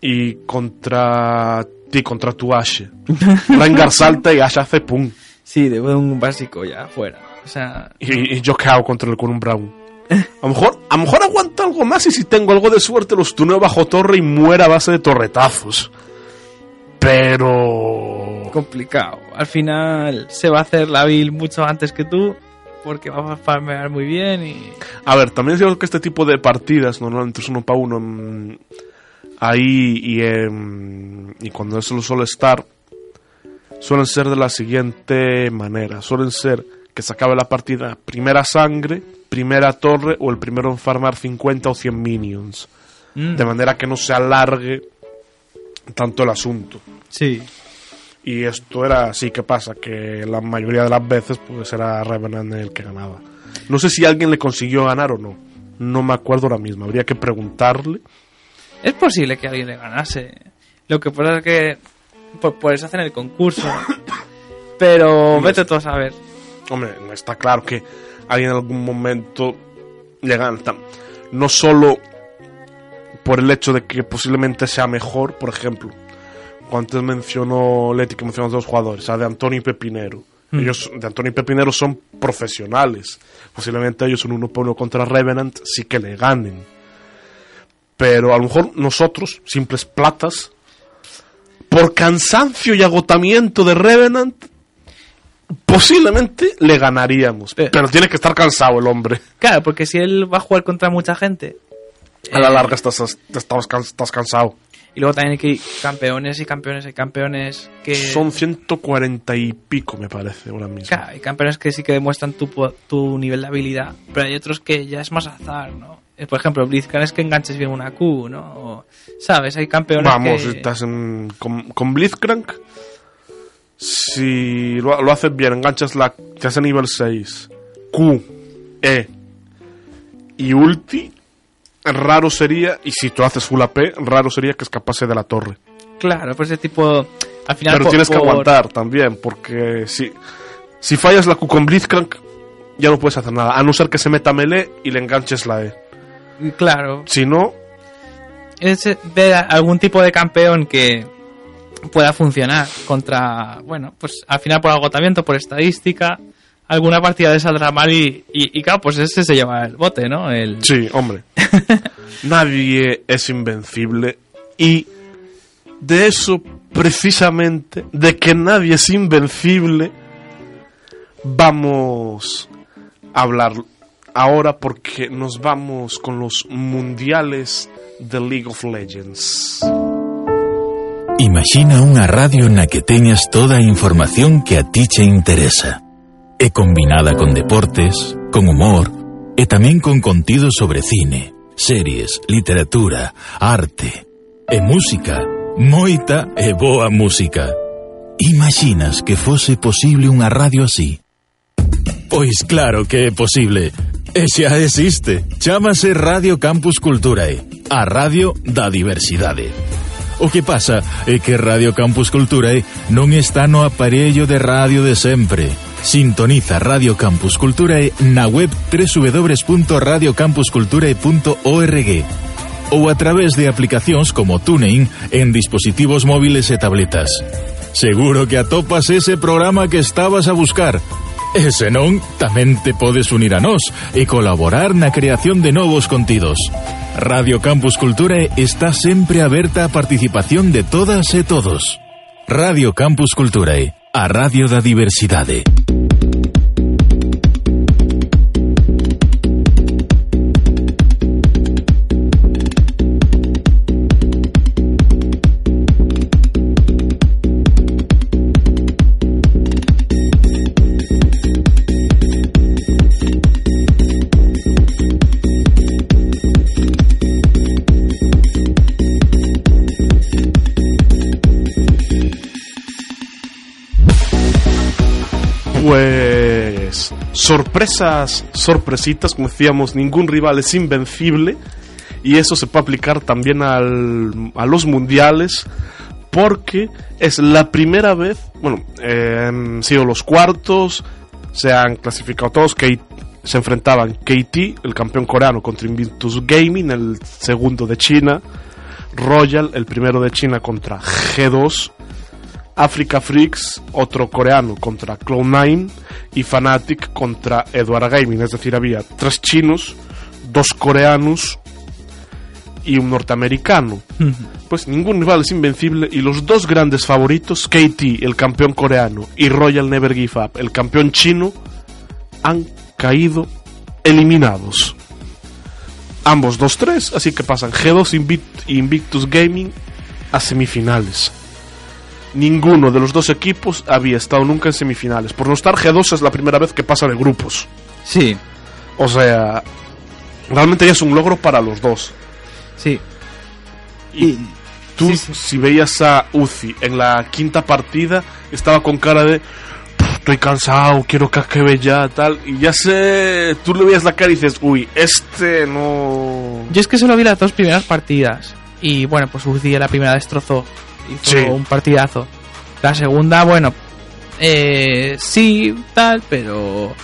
Y contra ti, contra tu Ashe. Rengar salta y Ashe hace pum. Sí, de un básico ya, fuera. O sea, Y, y yo cao contra él con un Brown. A lo mejor, a lo mejor aguanto algo más y si tengo algo de suerte los tuneo bajo torre y muera a base de torretazos. Pero... complicado. Al final se va a hacer la build mucho antes que tú, porque va a farmear muy bien y... A ver, también es cierto que este tipo de partidas, normalmente es uno para uno, mm, ahí y, en- y cuando es lo suele estar, suelen ser de la siguiente manera. Suelen ser que se acabe la partida primera sangre, primera torre o el primero en farmar 50 o 100 minions. Mm, De manera que no se alargue tanto el asunto. sí. Y esto era así que pasa, que la mayoría de las veces pues era Revenant el que ganaba. No sé si alguien le consiguió ganar o no. No me acuerdo ahora mismo. Habría que preguntarle. Es posible que alguien le ganase. Lo que pasa es que por, por eso hacen el concurso. Pero vete tú a saber. Hombre, está claro que alguien en algún momento le gana. No solo por el hecho de que posiblemente sea mejor, por ejemplo, antes mencionó Leti que mencionó a dos jugadores, a de Antonio y Pepinero. Mm. Ellos, de Antonio y Pepinero, son profesionales. Posiblemente ellos en uno por uno contra Revenant sí que le ganen. Pero a lo mejor nosotros, simples platas, por cansancio y agotamiento de Revenant, posiblemente le ganaríamos. Eh. Pero tiene que estar cansado el hombre. Claro, porque si él va a jugar contra mucha gente. A la eh, larga estás, estás, estás cansado. Y luego también hay campeones y campeones y campeones que. Son 140 y pico, me parece, ahora mismo. Claro, hay campeones que sí que demuestran tu, tu nivel de habilidad, pero hay otros que ya es más azar, ¿no? Eh, Por ejemplo, Blitzcrank es que enganches bien una Q, ¿no? O, ¿Sabes? Hay campeones Vamos, que... estás en, con, con Blitzcrank. Si lo, lo haces bien, enganchas la. Te hace nivel 6. Q, E y ulti. Raro sería, y si tú haces full AP, raro sería que escapase de la torre. Claro, pues ese tipo... Al final Pero por- tienes que por- aguantar también, porque si, si fallas la Q con Blitzcrank, ya no puedes hacer nada. A no ser que se meta melee y le enganches la E. Claro, Si no, es eh, ver a- algún tipo de campeón que pueda funcionar contra, bueno, pues al final por agotamiento, por estadística, alguna partida de saldrá mal y, y, y claro, pues ese se lleva el bote, ¿no? El, Sí, hombre. Nadie es invencible y de eso precisamente, de que nadie es invencible, vamos a hablar ahora porque nos vamos con los mundiales de League of Legends. Imagina unha radio na que teñas toda información que a ti che interesa. e combinada con deportes, con humor e tamén con contido sobre cine, series, literatura, arte e música, moita e boa música. Imaginas que fose posible unha radio así? Pois claro que é posible. E xa existe. Chámase Radio Campus Culturae, a radio da diversidade. O que pasa é que Radio Campus Culturae non está no aparello de radio de sempre Sintoniza Radio Campus Culturae na web www.radiocampusculturae.org ou a través de aplicacións como TuneIn en dispositivos móviles e tabletas. Seguro que atopas ese programa que estabas a buscar. E se non, tamén te podes unir a nós e colaborar na creación de novos contidos. Radio Campus Cultura está sempre aberta a participación de todas e todos. Radio Campus Cultura, a radio da diversidade. Sorpresas, sorpresitas, como decíamos, ningún rival es invencible y eso se puede aplicar también al- a los mundiales porque es la primera vez, bueno, eh, han sido los cuartos, se han clasificado todos, que se enfrentaban KT, el campeón coreano, contra Invictus Gaming, el segundo de China, Royal, el primero de China contra G2, Africa Freaks, otro coreano contra Cloud9 y Fnatic contra Edward Gaming. Es decir, había tres chinos, dos coreanos y un norteamericano. Pues ningún rival es invencible y los dos grandes favoritos, KT, el campeón coreano, y Royal Never Give Up, el campeón chino, han caído eliminados. Ambos 2-3, así que pasan G2 Invit- y Invictus Gaming a semifinales ninguno de los dos equipos había estado nunca en semifinales. Por no estar G2 es la primera vez que pasa de grupos. Sí, O sea, realmente ya es un logro para los dos. sí. Y tú, Sí, sí. si veías a Uzi en la quinta partida, estaba con cara de. "Pff, Estoy cansado, quiero que acabe ya, tal. Y ya sé. Tú le veías la cara y dices, uy, este no. Yo es que solo vi las dos primeras partidas. Y bueno, pues Uzi la primera destrozó. Hizo Sí. un partidazo. La segunda, bueno, eh, sí, tal, pero.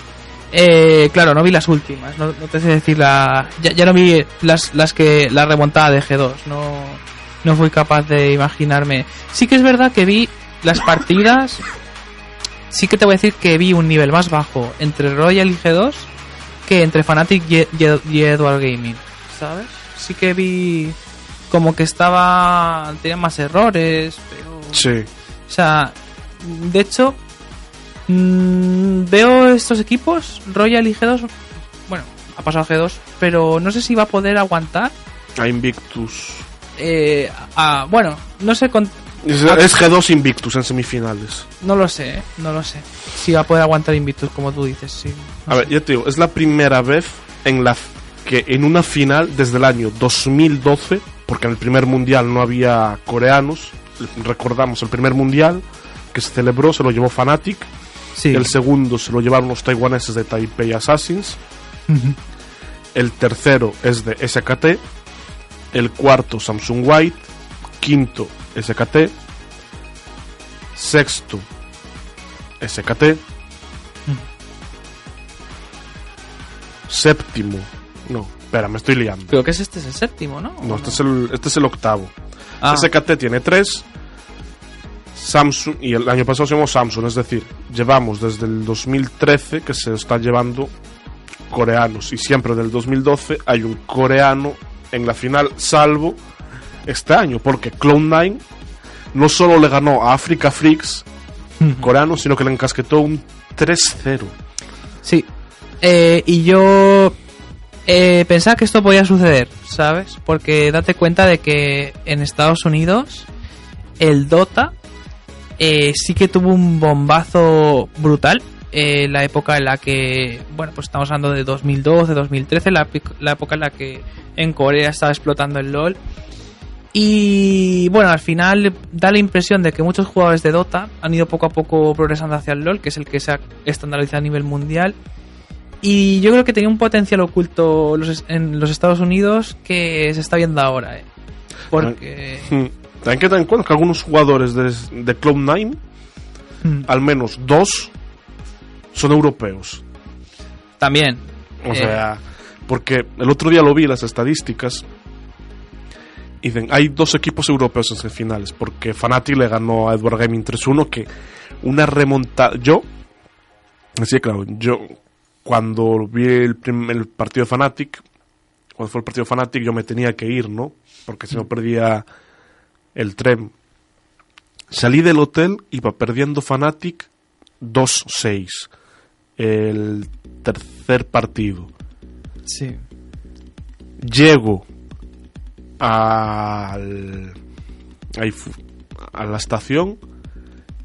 Eh, claro, no vi las últimas. No, no te sé decir la. Ya, ya no vi las, las que. La remontada de G2. No, no fui capaz de imaginarme. Sí que es verdad que vi las partidas. Sí que te voy a decir que vi un nivel más bajo entre Royal y G2 que entre Fnatic y, y- y Edward Gaming, ¿sabes? Sí que vi como que estaba tenía más errores, pero Sí. o sea, de hecho mm, veo estos equipos Royal y G2, bueno, ha pasado G2, pero no sé si va a poder aguantar A Invictus. eh, a- bueno, no sé con- Es, Ah. es G2 Invictus en semifinales. no lo sé, ¿eh? no lo sé. Si va a poder aguantar Invictus como tú dices, sí. no A sé. ver, ya te digo, es la primera vez en la que en una final desde el año 2012, porque en el primer mundial no había coreanos, recordamos el primer mundial que se celebró, se lo llevó Fnatic, sí. el segundo se lo llevaron los taiwaneses de Taipei Assassins, el tercero es de SKT, el cuarto Samsung White, quinto SKT, sexto SKT, séptimo, no, espera, me estoy liando. Creo que es este es el séptimo, ¿no? No, este es el, este es el octavo. Ah. SKT tiene tres. Samsung, y el año pasado se llamó Samsung, es decir, llevamos desde el 2013 que se están llevando coreanos y siempre del 2012 hay un coreano en la final, salvo este año, porque Cloud9 no solo le ganó a Africa Freaks coreano, sino que le encasquetó un 3-0. Sí. Eh, y yo eh, pensaba que esto podía suceder, ¿sabes? Porque date cuenta de que en Estados Unidos el Dota eh, sí que tuvo un bombazo brutal. eh, la época en la que, bueno, pues estamos hablando de 2012, 2013, la, época en la que en Corea estaba explotando el LOL. Y bueno, al final da la impresión de que muchos jugadores de Dota han ido poco a poco progresando hacia el LoL, que es el que se ha estandarizado a nivel mundial. Y yo creo que tenía un potencial oculto los- en los Estados Unidos que se está viendo ahora, ¿eh? Porque... Hmm. También que tener en cuenta que algunos jugadores de, de Cloud9, Mm, al menos dos, son europeos. También. O Eh, sea, porque el otro día lo vi las estadísticas. Y dicen, hay dos equipos europeos en semifinales, porque Fnatic le ganó a Edward Gaming 3-1, que una remontada... Yo, sí, claro, yo cuando vi el, el partido de Fnatic, cuando fue el partido de Fnatic, yo me tenía que ir, ¿no? Porque si no perdía el tren. Salí del hotel, iba perdiendo Fnatic 2-6. El tercer partido. Sí. Llego al, ahí a la estación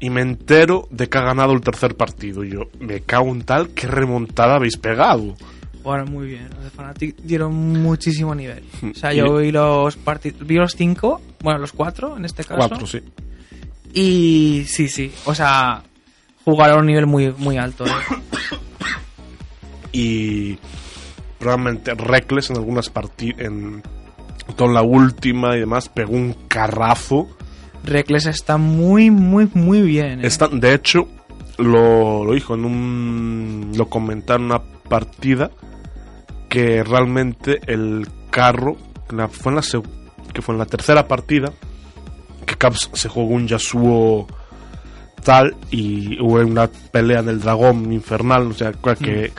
y me entero de que ha ganado el tercer partido. Y yo, me cago en tal, qué remontada habéis pegado. Jugaron muy bien. Los de Fnatic dieron muchísimo nivel. O sea, yo vi los partidos... Vi los cinco, bueno, los cuatro en este caso. Cuatro, sí. Y sí, sí. O sea, jugaron a un nivel muy, muy alto. ¿eh? Y realmente Reckless en algunas partidas, en toda la última y demás, pegó un carrazo. Reckless está muy, muy, muy bien. ¿eh? Está, de hecho, lo, lo dijo en un. Lo comentaron en una partida que realmente el carro. la- fue en la que fue en la tercera partida. Que Caps se jugó un Yasuo tal y hubo una pelea en el dragón infernal. O sea, que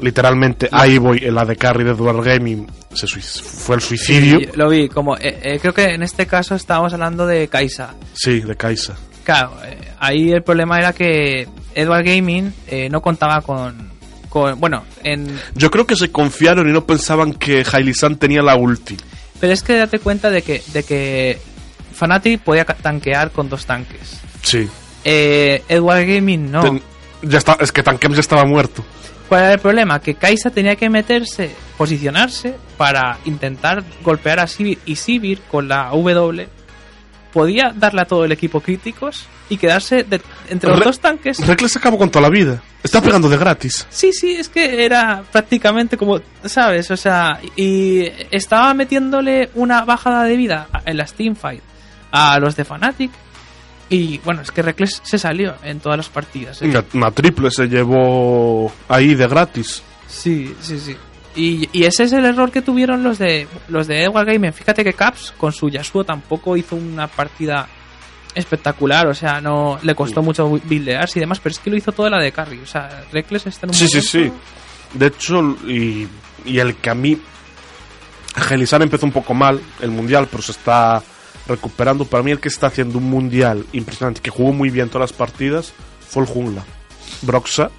literalmente ahí voy, el AD Carry de Edward Gaming se fue el suicidio. Sí, lo vi, como eh, eh, creo que en este caso estábamos hablando de Kaisa. Sí, de Kaisa. Claro, eh, ahí el problema era que Edward Gaming eh, no contaba con, con bueno, en Yo creo que se confiaron y no pensaban que Hailey-san tenía la ulti. pero es que date cuenta de que de que Fnatic podía tanquear con dos tanques. Sí. Eh, Edward Gaming no. Ten- ya está, es que Tankem ya estaba muerto. ¿Cuál era el problema? Que Kaisa tenía que meterse, posicionarse para intentar golpear a Sivir y Sivir con la W podía darle a todo el equipo críticos y quedarse de- entre los Re- dos tanques. Reckless acabó con toda la vida. Está pegando de gratis. Sí, sí, es que era prácticamente como, ¿sabes? O sea, y estaba metiéndole una bajada de vida en las teamfight a los de Fnatic. Y bueno, es que Reckless se salió en todas las partidas. ¿eh? Una, triple se llevó ahí de gratis. Sí, sí, sí. Y, y ese es el error que tuvieron los de los de Edward Gaming. Fíjate que Caps con su Yasuo tampoco hizo una partida espectacular. O sea, no le costó mucho buildearse y demás, pero es que lo hizo toda la de carry. O sea, Reckless está en un Sí, sí, sí. De hecho, y, y el que a mí. Gelizar empezó un poco mal el mundial, pero se está recuperando. Para mí, el que está haciendo un mundial impresionante, que jugó muy bien todas las partidas, fue el Jungla. Broxa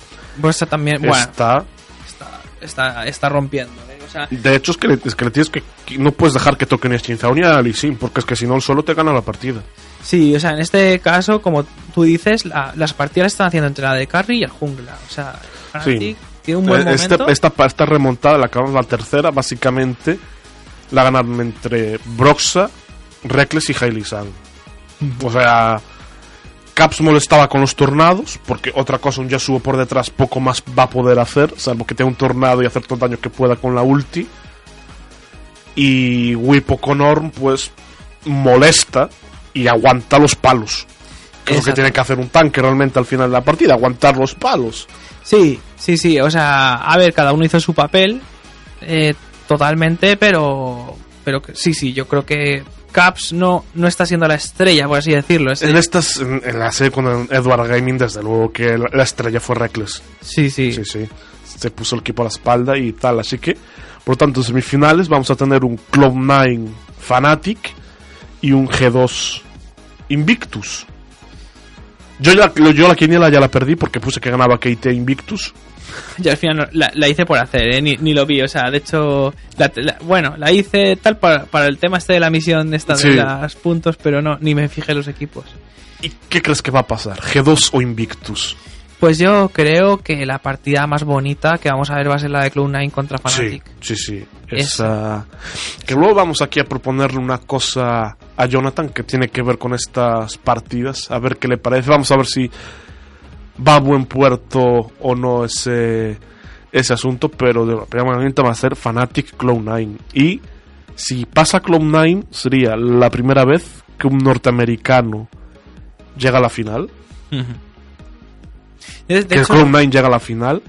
está también, bueno, está. está, está, está rompiendo. ¿eh? O sea, De hecho, es que, le- es que le tienes que, que no puedes dejar que toque ni a Shinzao ni a Sin, porque es que si no, él solo te gana la partida. sí, o sea, en este caso, como tú dices, la- las partidas están haciendo entre la de carry y el jungla. O sea, Fnatic tiene un buen Eh, este- momento. esta, esta remontada, la acabamos la tercera, básicamente la ganaron entre Broxa, Reckless y Hailey Sang. O sea, Caps molestaba con los tornados, porque otra cosa, un Yasuo por detrás poco más va a poder hacer, salvo que tenga un tornado y hacer todo el daño que pueda con la ulti. Y Whip con Orm, pues molesta y aguanta los palos. Que es lo que tiene que hacer un tanque realmente al final de la partida, aguantar los palos. Sí, sí, sí. O sea, a ver, cada uno hizo su papel eh, totalmente, pero, pero sí, sí. Yo creo que Caps no, no está siendo la estrella, por así decirlo. En estas, en, en la serie con Edward Gaming, desde luego que la, la estrella fue Reckless. sí, sí, Sí, sí. Se puso el equipo a la espalda y tal. Así que, por lo tanto, en semifinales vamos a tener un Cloud9 Fanatic y un G2 Invictus. Yo, ya, yo la quiniela ya la perdí porque puse que ganaba KT Invictus. Yo al final no- la, la hice por hacer, ¿eh? ni, ni lo vi. O sea, de hecho, la- la- bueno, la hice tal para, para el tema este de la misión esta de Sí. los puntos, pero no, ni me fijé los equipos. ¿Y qué crees que va a pasar? ¿G2 o Invictus? Pues yo creo que la partida más bonita que vamos a ver va a ser la de Cloud9 contra Fnatic. Sí, sí, sí. Esa. Esa... Que luego vamos aquí a proponerle una cosa a Jonathan que tiene que ver con estas partidas. A ver qué le parece. Vamos a ver si va a buen puerto o no ese, ese asunto. Pero de momento va a ser Fnatic Cloud9. Y si pasa Cloud9 sería la primera vez que un norteamericano llega a la final. De que hecho, Cloud9 llega a la final.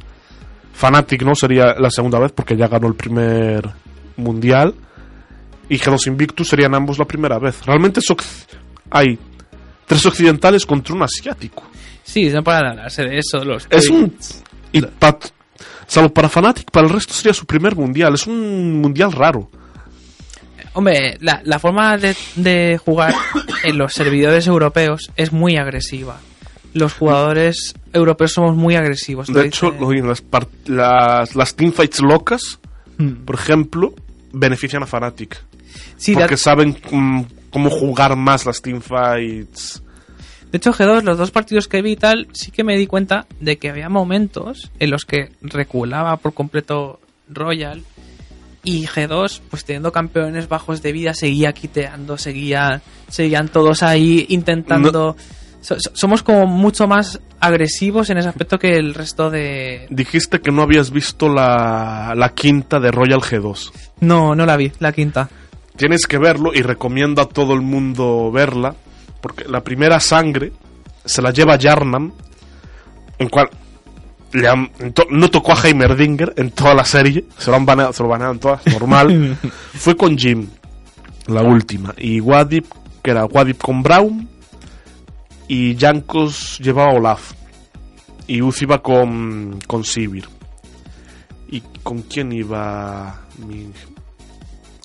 Fnatic no sería la segunda vez porque ya ganó el primer mundial. Y G2 Invictus serían ambos la primera vez. Realmente hay tres occidentales contra un asiático. Sí, no para hablarse de eso. Los Es un. Y pa- salvo para Fnatic, para el resto sería su primer mundial. Es un mundial raro. Hombre, la, la forma de, de jugar en los servidores europeos es muy agresiva. Los jugadores europeos somos muy agresivos. De hecho, dice- las, las, las teamfights locas, Hmm. por ejemplo, benefician a Fnatic. Sí, porque saben mm, cómo jugar más las teamfights. De hecho, G2, los dos partidos que vi y tal, sí que me di cuenta de que había momentos en los que reculaba por completo Royal y G2, pues teniendo campeones bajos de vida, seguía quiteando, seguía, seguían todos ahí intentando... So- so- somos como mucho más agresivos en ese aspecto que el resto de... Dijiste que no habías visto la, la quinta de Royal G2. No, no la vi, la quinta. Tienes que verlo y recomiendo a todo el mundo verla. Porque la primera sangre se la lleva Jarnam. En cual le han- en to- no tocó a Heimerdinger en toda la serie. Se lo han baneado, se lo banearon todas, normal. Fue con Jim, la última. Y Wadip, que era Wadip con Brown. Y Jankos llevaba a Olaf. Y Uz iba con, con Sivir. ¿Y con quién iba? Mi-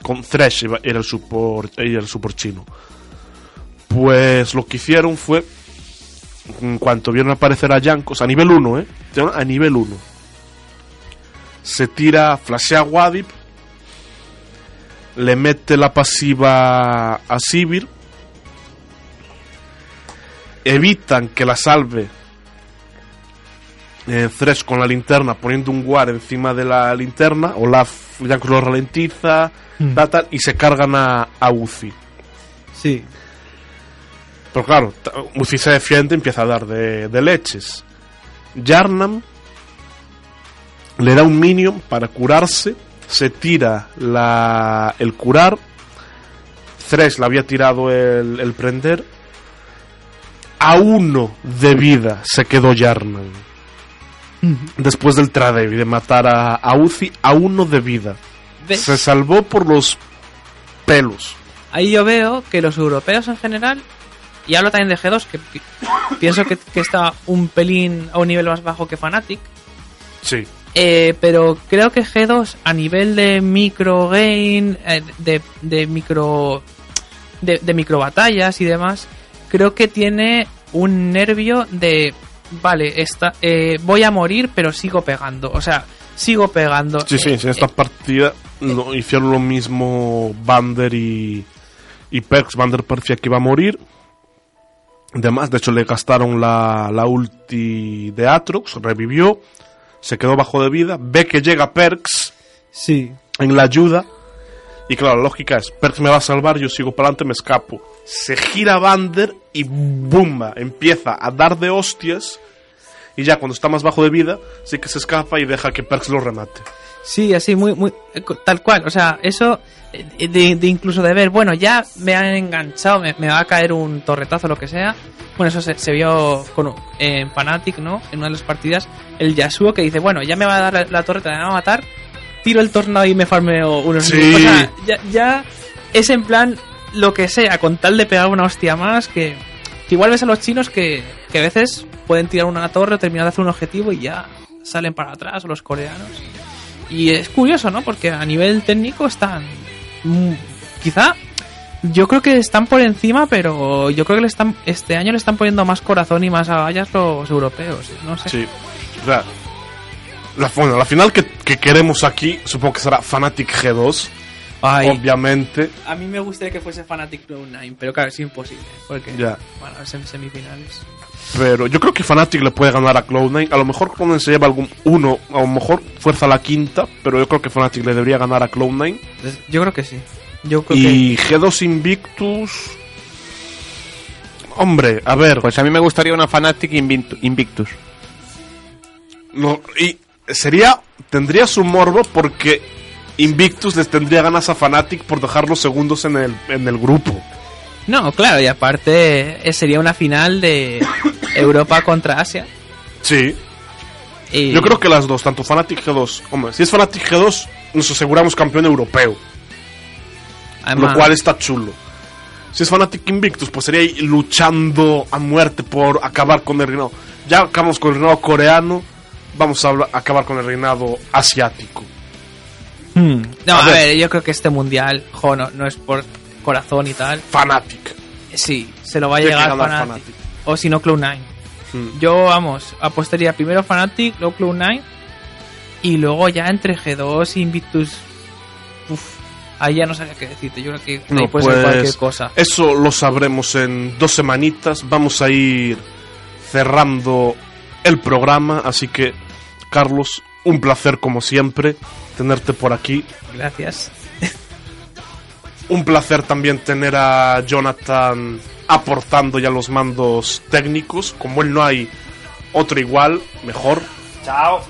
Con Thresh iba- era el support, era el support chino. Pues lo que hicieron fue. En cuanto vieron aparecer a Jankos, a nivel 1, ¿eh? A nivel 1. Se tira, flashea a Wadip. Le mete la pasiva a Sivir. Evitan que la salve eh, Thresh con la linterna poniendo un guard encima de la linterna. Olaf Jankos lo ralentiza. tal, tal, y se cargan a, a Uzi. Sí. Pero claro, t- Uzi se defiende, empieza a dar de, de leches. Yarnam le da un minion para curarse, se tira la, el curar. Thresh le había tirado el, el prender. A uno de vida se quedó Yarnam. Después del trade de matar a, a Uzi, a uno de vida. ¿Ves? Se salvó por los pelos. Ahí yo veo que los europeos en general, y hablo también de G2, que pi- pienso que, que está un pelín a un nivel más bajo que Fnatic, Sí. eh, pero creo que G2 a nivel de micro game, eh, de, de micro de, de micro batallas y demás, creo que tiene un nervio de vale, esta, eh, voy a morir pero sigo pegando, o sea, sigo pegando. Sí, sí, Eh, en esta partida no, hicieron lo mismo Bander y, y Perks. Bander parecía que iba a morir. Además, de hecho, le gastaron la, la ulti de Atrox, revivió, se quedó bajo de vida, ve que llega Perks sí. en la ayuda. Y claro, la lógica es, Perks me va a salvar, yo sigo para adelante, me escapo. Se gira Bander y ¡bumba! Empieza a dar de hostias. Y ya cuando está más bajo de vida, sí que se escapa y deja que Perks lo remate. Sí, así, muy, muy, eh, tal cual. O sea, eso eh, de, de incluso de ver, bueno, ya me han enganchado, me, me va a caer un torretazo, lo que sea. Bueno, eso se, se vio con, en Fnatic, ¿no? En una de las partidas, el Yasuo que dice, bueno, ya me va a dar la, la torreta, me va a matar, tiro el tornado y me farmeo unos Sí. O sea, ya, ya es en plan lo que sea, con tal de pegar una hostia más, que, que igual ves a los chinos que, que a veces pueden tirar una torre, terminar de hacer un objetivo y ya salen para atrás, o los coreanos. Y es curioso, ¿no? Porque a nivel técnico están. mm, quizá. Yo creo que están por encima, pero yo creo que le están, este año le están poniendo más corazón y más agallas los europeos. No sé. Sí. O sea, la, bueno, la final que, que queremos aquí, supongo que será Fnatic G2, Ay, obviamente. a mí me gustaría que fuese Fnatic Cloud9, pero claro, es imposible. Porque, Ya. bueno, es en semifinales. Pero yo creo que Fnatic le puede ganar a Cloud9. A lo mejor Cloud9 se lleva algún uno, a lo mejor fuerza la quinta, pero yo creo que Fnatic le debería ganar a Cloud9. Entonces, yo creo que sí. Yo creo Y G2 Invictus. Hombre, a ver. Pues a mí me gustaría una Fnatic Invictu- Invictus. No, y sería. Tendría su morbo porque Invictus les tendría ganas a Fnatic por dejar los segundos en el, en el grupo. No, claro, y aparte eh, sería una final de Europa contra Asia. Sí. Y- Yo creo que las dos, tanto Fnatic G2. Hombre, si es Fnatic G2, nos aseguramos campeón europeo. además- Lo cual está chulo. Si es Fnatic Invictus, pues sería ahí luchando a muerte por acabar con el reinado. Ya acabamos con el reinado coreano, vamos a acabar con el reinado asiático. Hmm. No, A a, ver. ver. yo creo que este mundial, jo, no, no es por corazón y tal. Fnatic. Sí, se lo va a llegar. Fnatic. O si no, Cloud9. Hmm. Yo, vamos, apostaría primero Fnatic, luego Cloud9. Y luego ya entre G2 y Invictus. Uf, ahí ya no sabía qué decirte. Yo creo que No, puede ser pues, cualquier cosa. Eso lo sabremos en dos semanitas. Vamos a ir cerrando el programa. Así que, Carlos, un placer como siempre tenerte por aquí. Gracias. Un placer también tener a Jonathan aportando ya los mandos técnicos. Como él no hay otro igual, mejor. Chao.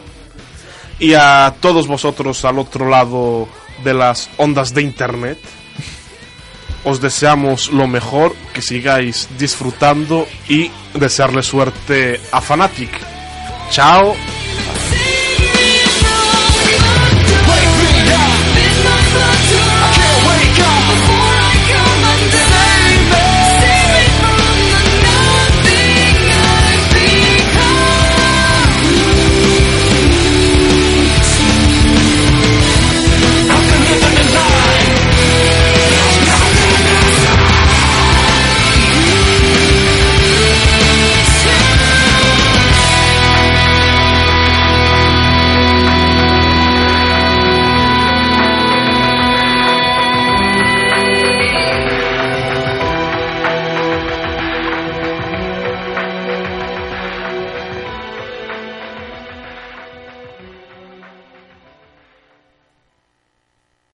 Y a todos vosotros al otro lado de las ondas de internet. Os deseamos lo mejor, que sigáis disfrutando y desearle suerte a Fanatic. Chao.